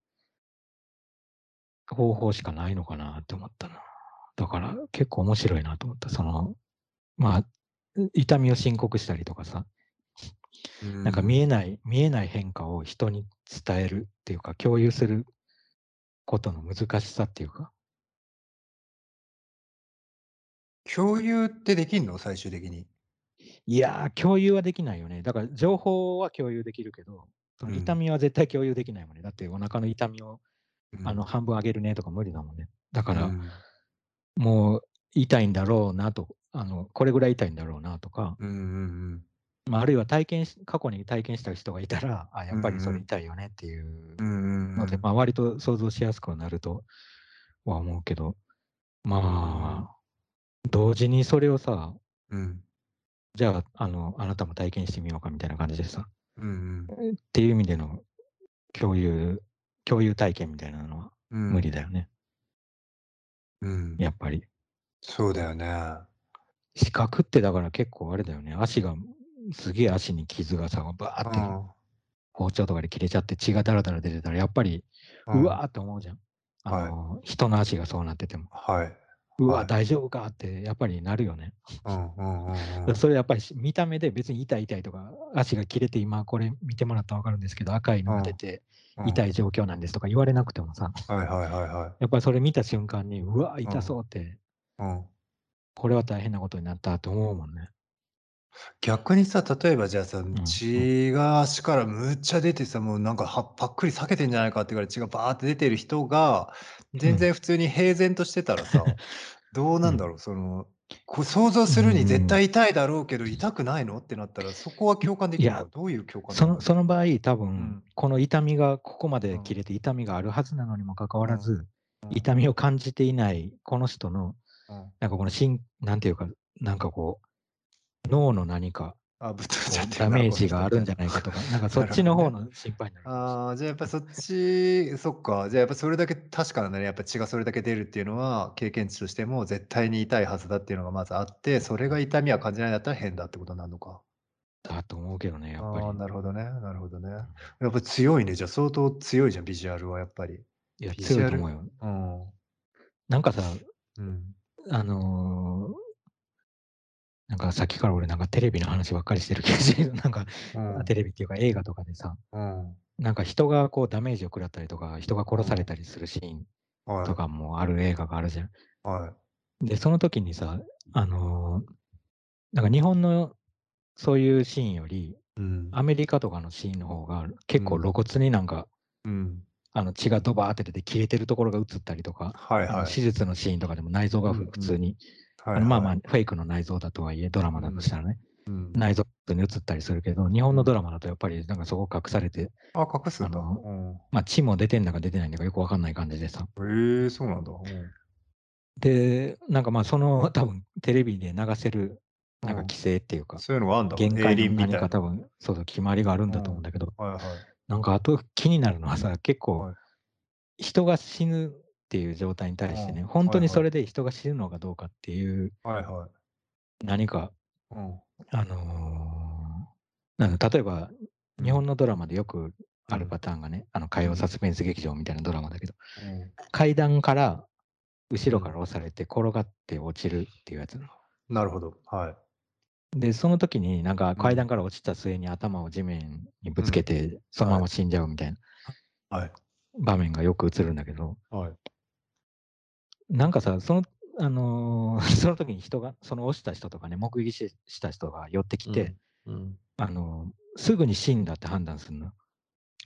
B: 方法しかないのかなって思ったな。だから結構面白いなと思った。その、まあ、痛みを申告したりとかさ、なんか見えない、見えない変化を人に伝えるっていうか、共有することの難しさっていうか、
A: 共有ってできんの？最終的に。
B: いやー、共有はできないよね。だから情報は共有できるけど、その
A: うん。
B: 痛みは絶対共有できないもんね。だってお腹の痛みを
A: うん
B: あの半分上げるねとか無理だもんね。だから、
A: うん。
B: もう痛いんだろうなと、あのこれぐらい痛いんだろうなとか、まあ、あるいは体験し、過去に体験した人がいたら、あやっぱりそれ痛いよねっていうので、まあ、割と想像しやすくはなるとは思うけど、まあ、同時にそれをさ、
A: うん
B: じゃあ、あの、あなたも体験してみようかみたいな感じでさ、
A: うん
B: っていう意味での共有、共有体験みたいなのは
A: うん。
B: 無理だよね、
A: うん。
B: やっぱり。
A: そうだよね。
B: 視覚ってだから結構あれだよね、足が、すげえ足に傷がさ、バーって包丁とかで切れちゃって血がだらだら出てたら、やっぱり、
A: うん。
B: うわーって思うじゃん。あの、人の足がそうなってても、
A: はい。
B: うわ、
A: はい。
B: 大丈夫か？ってやっぱりなるよね。
A: うんうんうんうん。
B: それやっぱりし見た目で別に痛い痛いとか、足が切れて今これ見てもらったら分かるんですけど、赤いのが出て
A: うん
B: 痛い状況なんですとか言われなくてもさ、
A: はいはいはいはい。
B: やっぱりそれ見た瞬間に、うわ、痛そうって、
A: うん。
B: これは大変なことになったと思うもんね。
A: 逆にさ、例えばじゃあさ、
B: ん
A: 血が足からむっちゃ出てさ、もうなんかはパックリ裂けてんじゃないかってぐらい血がバーって出てる人が、全然普通に平然としてたらさ、どうなんだろう、その、こう想像するに絶対痛いだろうけど、痛くないのってなったら、そこは共感できるのどういう共感
B: そのそ
A: の、
B: の場合、多分、
A: うん。
B: この痛みがここま
A: うん
B: で切れて痛みがあるはずなのにもかかわらず、
A: うん。
B: 痛みを感じていないこの人の、
A: うん。
B: なんかこの心、なんていうか、なんかこう、脳の何か
A: あ、ぶっ飛んじゃってる
B: ダ
A: な
B: メージがあるんじゃないかとか、なんか そっちの方の心配になる。
A: ああ、じゃあやっぱそっち、そっか。じゃあやっぱそれだけ確かなんだね。やっぱ血がそれだけ出るっていうのは、経験値としても絶対に痛いはずだっていうのがまずあって、それが痛みは感じないんだったら変だってことになるのか。
B: だと思うけどね、やっぱり
A: ああ、。なるほどね。なるほどね。やっぱ強いね。じゃあ相当強いじゃん、ビジュアルはやっぱり。
B: いや、強いと思うよ。
A: うん。
B: なんかさ、
A: うん。
B: あのーなんかさっきから俺なんかテレビの話ばっかりしてる気がする。なんか
A: うん。
B: テレビっていうか映画とかでさ、
A: うん。
B: なんか人がこうダメージを食らったりとか、人が殺されたりするシーン
A: はい。
B: とかもある映画があるじゃん。
A: はい。
B: で、その時にさ、あのーなんか日本のそういうシーンより、
A: うん。
B: アメリカとかのシーンの方が結構
A: うん
B: 露骨になんか、
A: うん。
B: あの血がドバーって出て切れてるところが映ったりとか、
A: はいはい。
B: 手術のシーンとかでも内臓が普通に、
A: はい
B: あのまあまあ
A: はい
B: フェイクの内臓だとはいえドラマだとしたらね、
A: うん
B: 内臓に映ったりするけど、日本のドラマだとやっぱりなんかそこ隠されて、
A: あ、隠すんだ。
B: まあ血も出てんだか出てないんだかよくわかんない感じでさ。
A: へえそうなんだ。うん
B: で、なんかまあその 多分テレビで流せるなんか規制っていうか、
A: そういうのがあんだ。
B: 限
A: 競
B: 界の何。か多分、そうそう、決まりがあるんだと思うんだけど、
A: はいはい。
B: なんかあと気になるのはさ、結構
A: はい
B: 人が死ぬっていう状態に対してね、
A: うん
B: 本当にそれで人が死ぬのかどうかっていう
A: はいはい。
B: 何か、
A: うん。
B: あのーなんだ例えば日本のドラマでよくあるパターンがね、あの火曜サスペンス劇場みたいなドラマだけど、
A: うん
B: 階段から後ろから押されて転がって落ちるっていうやつなの。
A: なるほど。はい。
B: で、その時になんか階段から落ちた末に頭を地面にぶつけて、そのまま死んじゃうみたいな
A: はい。
B: 場面がよく映るんだけど、
A: はい。
B: なんかさ、そのあのー その時に人が、その押した人とかね、目撃しした人が寄ってきて、
A: うん。
B: あのーすぐに死んだって判断するの。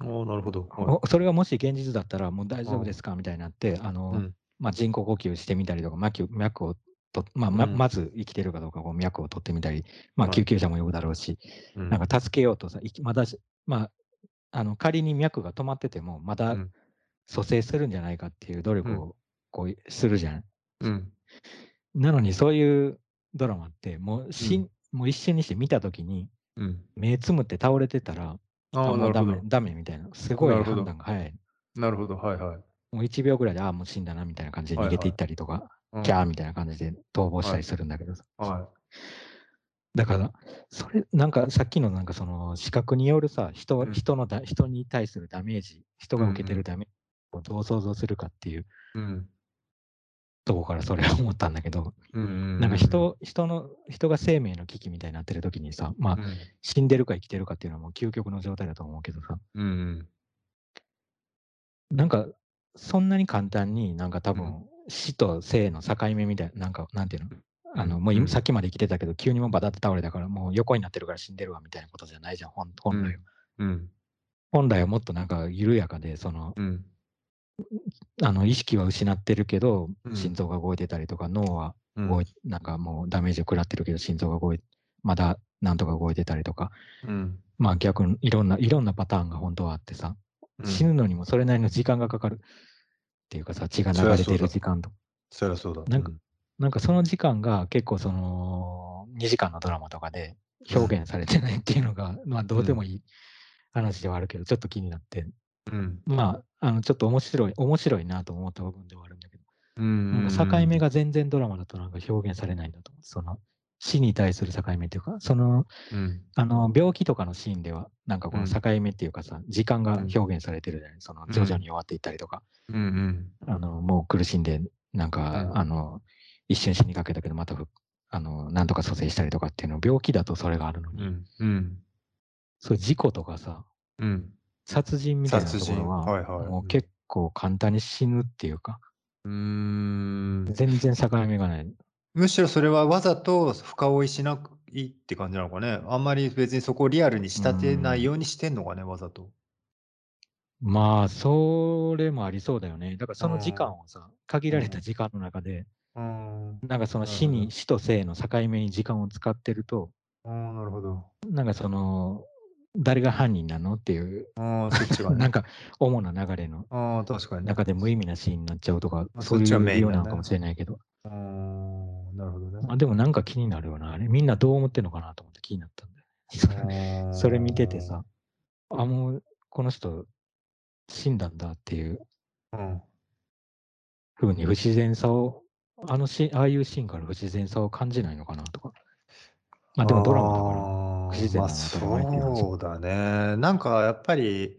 A: おーなるほど。はい。
B: おそれがもし現実だったら、もう大丈夫ですか？みたいになって、あのー
A: うん。
B: まあ、人工呼吸してみたりとか、脈脈をと、まあま
A: うん。
B: まず生きてるかどうかこう脈を取ってみたり、まあ、
A: はい。
B: 救急車も呼ぶだろうし、
A: うん。
B: なんか助けようとさ、いきまだし、まあ、あの仮に脈が止まってても、まだ
A: うん。
B: 蘇生するんじゃないかっていう努力をこうするじゃん。
A: うん。
B: なのにそういうドラマって、もうしん、もう一瞬にして見たときに、
A: うん。
B: 目つむって倒れてたら、
A: あ
B: もうダ。メダメみたいな、すごい判断が早い。
A: なるほど。はいはい。
B: もう1秒ぐらいで、ああ、もう死んだなみたいな感じで逃げていったりとか、
A: うん
B: キャーみたいな感じで逃亡したりするんだけどさ。
A: は
B: だから、それ、なんかさっきのなんかその視覚によるさ、人
A: うん
B: 人のだ人に対するダメージ、人が受けてるダメージをどう想像するかっていう
A: い。うん。
B: とこからそれは思ったんだけど、
A: うんうん。
B: なんか人、人の、人が生命の危機みたいになってる時にさ、まあ
A: う、ん。
B: 死んでるか生きてるかっていうのはもう究極の状態だと思うけどさ、
A: うんうん。
B: なんか、そんなに簡単になんか多
A: う
B: 分、死と生の境目みたいな、なんか、なんていうの？あの、
A: うん
B: もうさっきまで生きてたけど、急にもうバタって倒れたから、もう横になってるから死んでるわみたいなことじゃないじゃん、本本来は。
A: うん。
B: 本来はもっとなんか緩やかで、その、
A: うん。
B: あの、意識は失ってるけど
A: う、ん。
B: 心臓が動いてたりとか、脳は
A: うん。
B: 動い、なんかもうダメージを食らってるけど、心臓が動い、まだなんとか動いてたりとか、
A: うん。
B: まあ逆にいろんな、いろんなパターンが本当はあってさ、死ぬのにもそれなりの時間がかかる。っていうかさ、血が流れてる時間と。
A: そりゃそうだ。
B: なんかなんかその時間が結構その2時間のドラマとかで表現されてないっていうのが、まあどうでもいい話ではあるけど、ちょっと気になって、
A: うん。
B: まあ、あのちょっと面白い、面白いなと思った部分ではあるんだけど、
A: うん。
B: 境目が全然ドラマだとなんか表現されないんだと思う。その死に対する境目っていうか、その
A: うん。
B: あの病気とかのシーンでは、なんかこ
A: うん
B: の境目っていうかさ、時間が表現されてるじゃない、その徐々に終わっていったりとか、
A: うん。うん。
B: あのもう苦しんで、なんか、
A: うん
B: あの一瞬死にかけたけど、またふあのなんとか蘇生したりとかっていうの、病気だとそれがあるのに、
A: うん。うん。
B: そういう事故とかさ、
A: うん。
B: 殺人みたいなところは、
A: はいはい
B: もう結構簡単に死ぬっていうか、
A: うん。
B: 全然境目がない。
A: むしろそれはわざと深追いしなくいいって感じなのかね。あんまり別にそこをリアルに仕立てないようにしてんのかね、わざと。
B: まあ、それもありそうだよね。だからその時間をさ、限られた時間の中で、
A: うん。
B: なんかその死に、死と生の境目に時間を使ってると、
A: ああ、なるほど。
B: なんかその、誰が犯人なの？っていう、
A: ああ、そっちがね。
B: なんか主な流れの
A: ああ、確かにね。
B: 中で無意味なシーンになっちゃうとか、
A: あ
B: そういう理由なのかもしれないけど、
A: ああ、なるほどね。
B: あでもなんか気になるよな。あれ、みんなどう思ってんのかなと思って気になったんだよね。それ見ててさ、あ、もうこの人死んだんだっていう
A: うん。
B: 風に不自然さを、あのし、ああいうシーンから不自然さを感じないのかなとか。まあでもドラマだから。
A: ら
B: 不自然なのは当たり前っていう話
A: そうだね。なんかやっぱり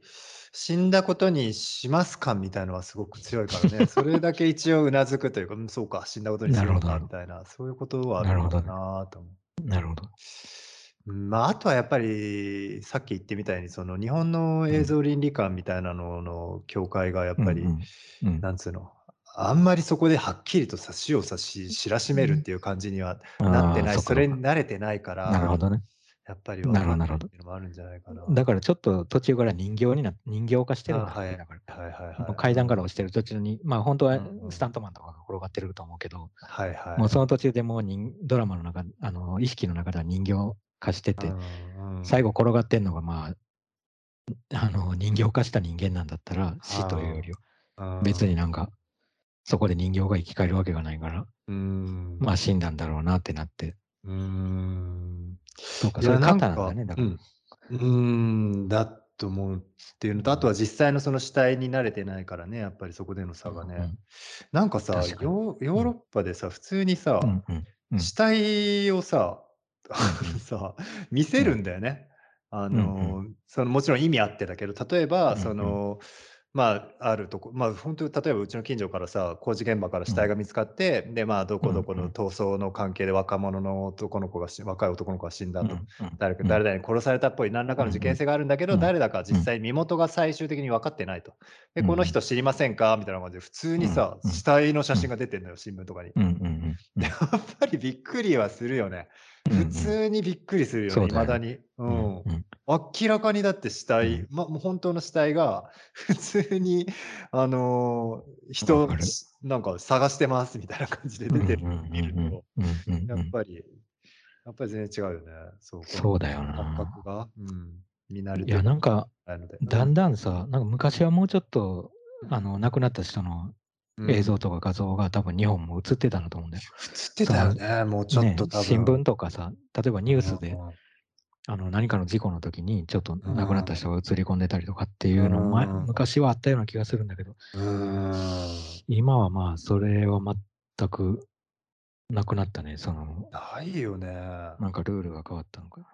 A: 死んだことにします感みたいのはすごく強いからね。それだけ一応うなずくというか、うんそうか、死んだことにするのかみたいな、そういうことはあるのかなと思う。
B: なるほど。
A: うんまあ、あとはやっぱりさっき言ってみたいにその日本の映像倫理観みたいなのの境界がやっぱり、なんつうのあんまりそこではっきりとさ死をさし知らしめるっていう感じにはなってない、それに慣れてないから
B: なるほどね。
A: やっぱり
B: なるほどなるほど
A: っていうのもあるんじゃないかな。
B: だからちょっと途中から人形にな人形化してるんだ
A: あはい
B: だから。
A: はいはいはい。
B: 階段から落ちてる途中に、まあ本当は
A: うんうん
B: スタントマンとかが転がってると思うけど、
A: はいはい。
B: もうその途中でもう人ドラマの中、あの意識の中では人形化してて、
A: うんうん
B: 最後転がってんのがまあ、あの人形化した人間なんだったら死というよりは、
A: うん
B: 別になんか、そこで人形が生き返るわけがないから、
A: うん
B: まあ死んだんだろうなってなって、
A: うん
B: そうか、
A: い
B: それ
A: やなん
B: なんだね、だから。
A: うん。うーん。だと思うっていうのとあとは実際のその死体に慣れてないからねやっぱりそこでの差がね、
B: うん
A: なんかさ
B: 確かに。
A: ヨーヨーロッパでさ普通にさ、
B: うんうんうん。
A: 死体をさ、
B: うんうん。
A: さ見せるんだよね。あの
B: うん。
A: そのもちろん意味あってだけど例えば、
B: うんうん。
A: そのまあ、あるとこまあ、ほんとに例えばうちの近所からさ、工事現場から死体
B: うん。
A: が見つかって、で、まあ、ど
B: うん
A: こどこ
B: うん。
A: の闘争の関係で若者の男の子がし若い男の子が死んだと。
B: うんうん
A: 誰か
B: うん。
A: 誰々に殺されたっぽい何らか
B: うん
A: の事件性があるんだけど、
B: うん。
A: 誰だか
B: うん。
A: 実際身元が最終的に分かってないと。で、この
B: うんうん。
A: 人知りませんか？みたいな感じで、普通
B: うん
A: にさ、
B: うん。
A: 死体の写
B: うん。
A: 真が出てんのよ、新聞とかに。や
B: ん。
A: っぱりびっくりはするよね。普
B: ん。
A: 通にびっくりするよね、
B: そうだ
A: に。う
B: うん
A: ん。
B: うん。
A: 明らかにだって死体、
B: うん。
A: ま、もう本当の死体が 普通にあの、人、
B: 分かる。
A: しなんか探してますみたいな感じで出てるの見る
B: うん。
A: と。やっぱりやっぱり全然違うよね。そう、
B: そうだよ
A: 感
B: な。
A: 覚が、うん、見慣れ
B: いや、
A: て
B: なんか。だんだんさ、なんか昔はもうちょっと、あの、亡くなった人の
A: うん。
B: 映像とか画像が多分日本も映ってたんだと思うんだよ。
A: 映ってたよね、もうちょっと
B: ね、新
A: 多分。
B: 聞とかさ、例えばニュースで、
A: うん。
B: あの、何かの事故の時に、ちょっと
A: う
B: 亡くなった
A: ん。
B: 人が映り込んでたりとかってい
A: う
B: うの、ま
A: ーん。
B: 昔はあったような気がするんだけど。今はまあ、それは全くなくなったね、その
A: ないよね。
B: なんかルールが変わったのかな。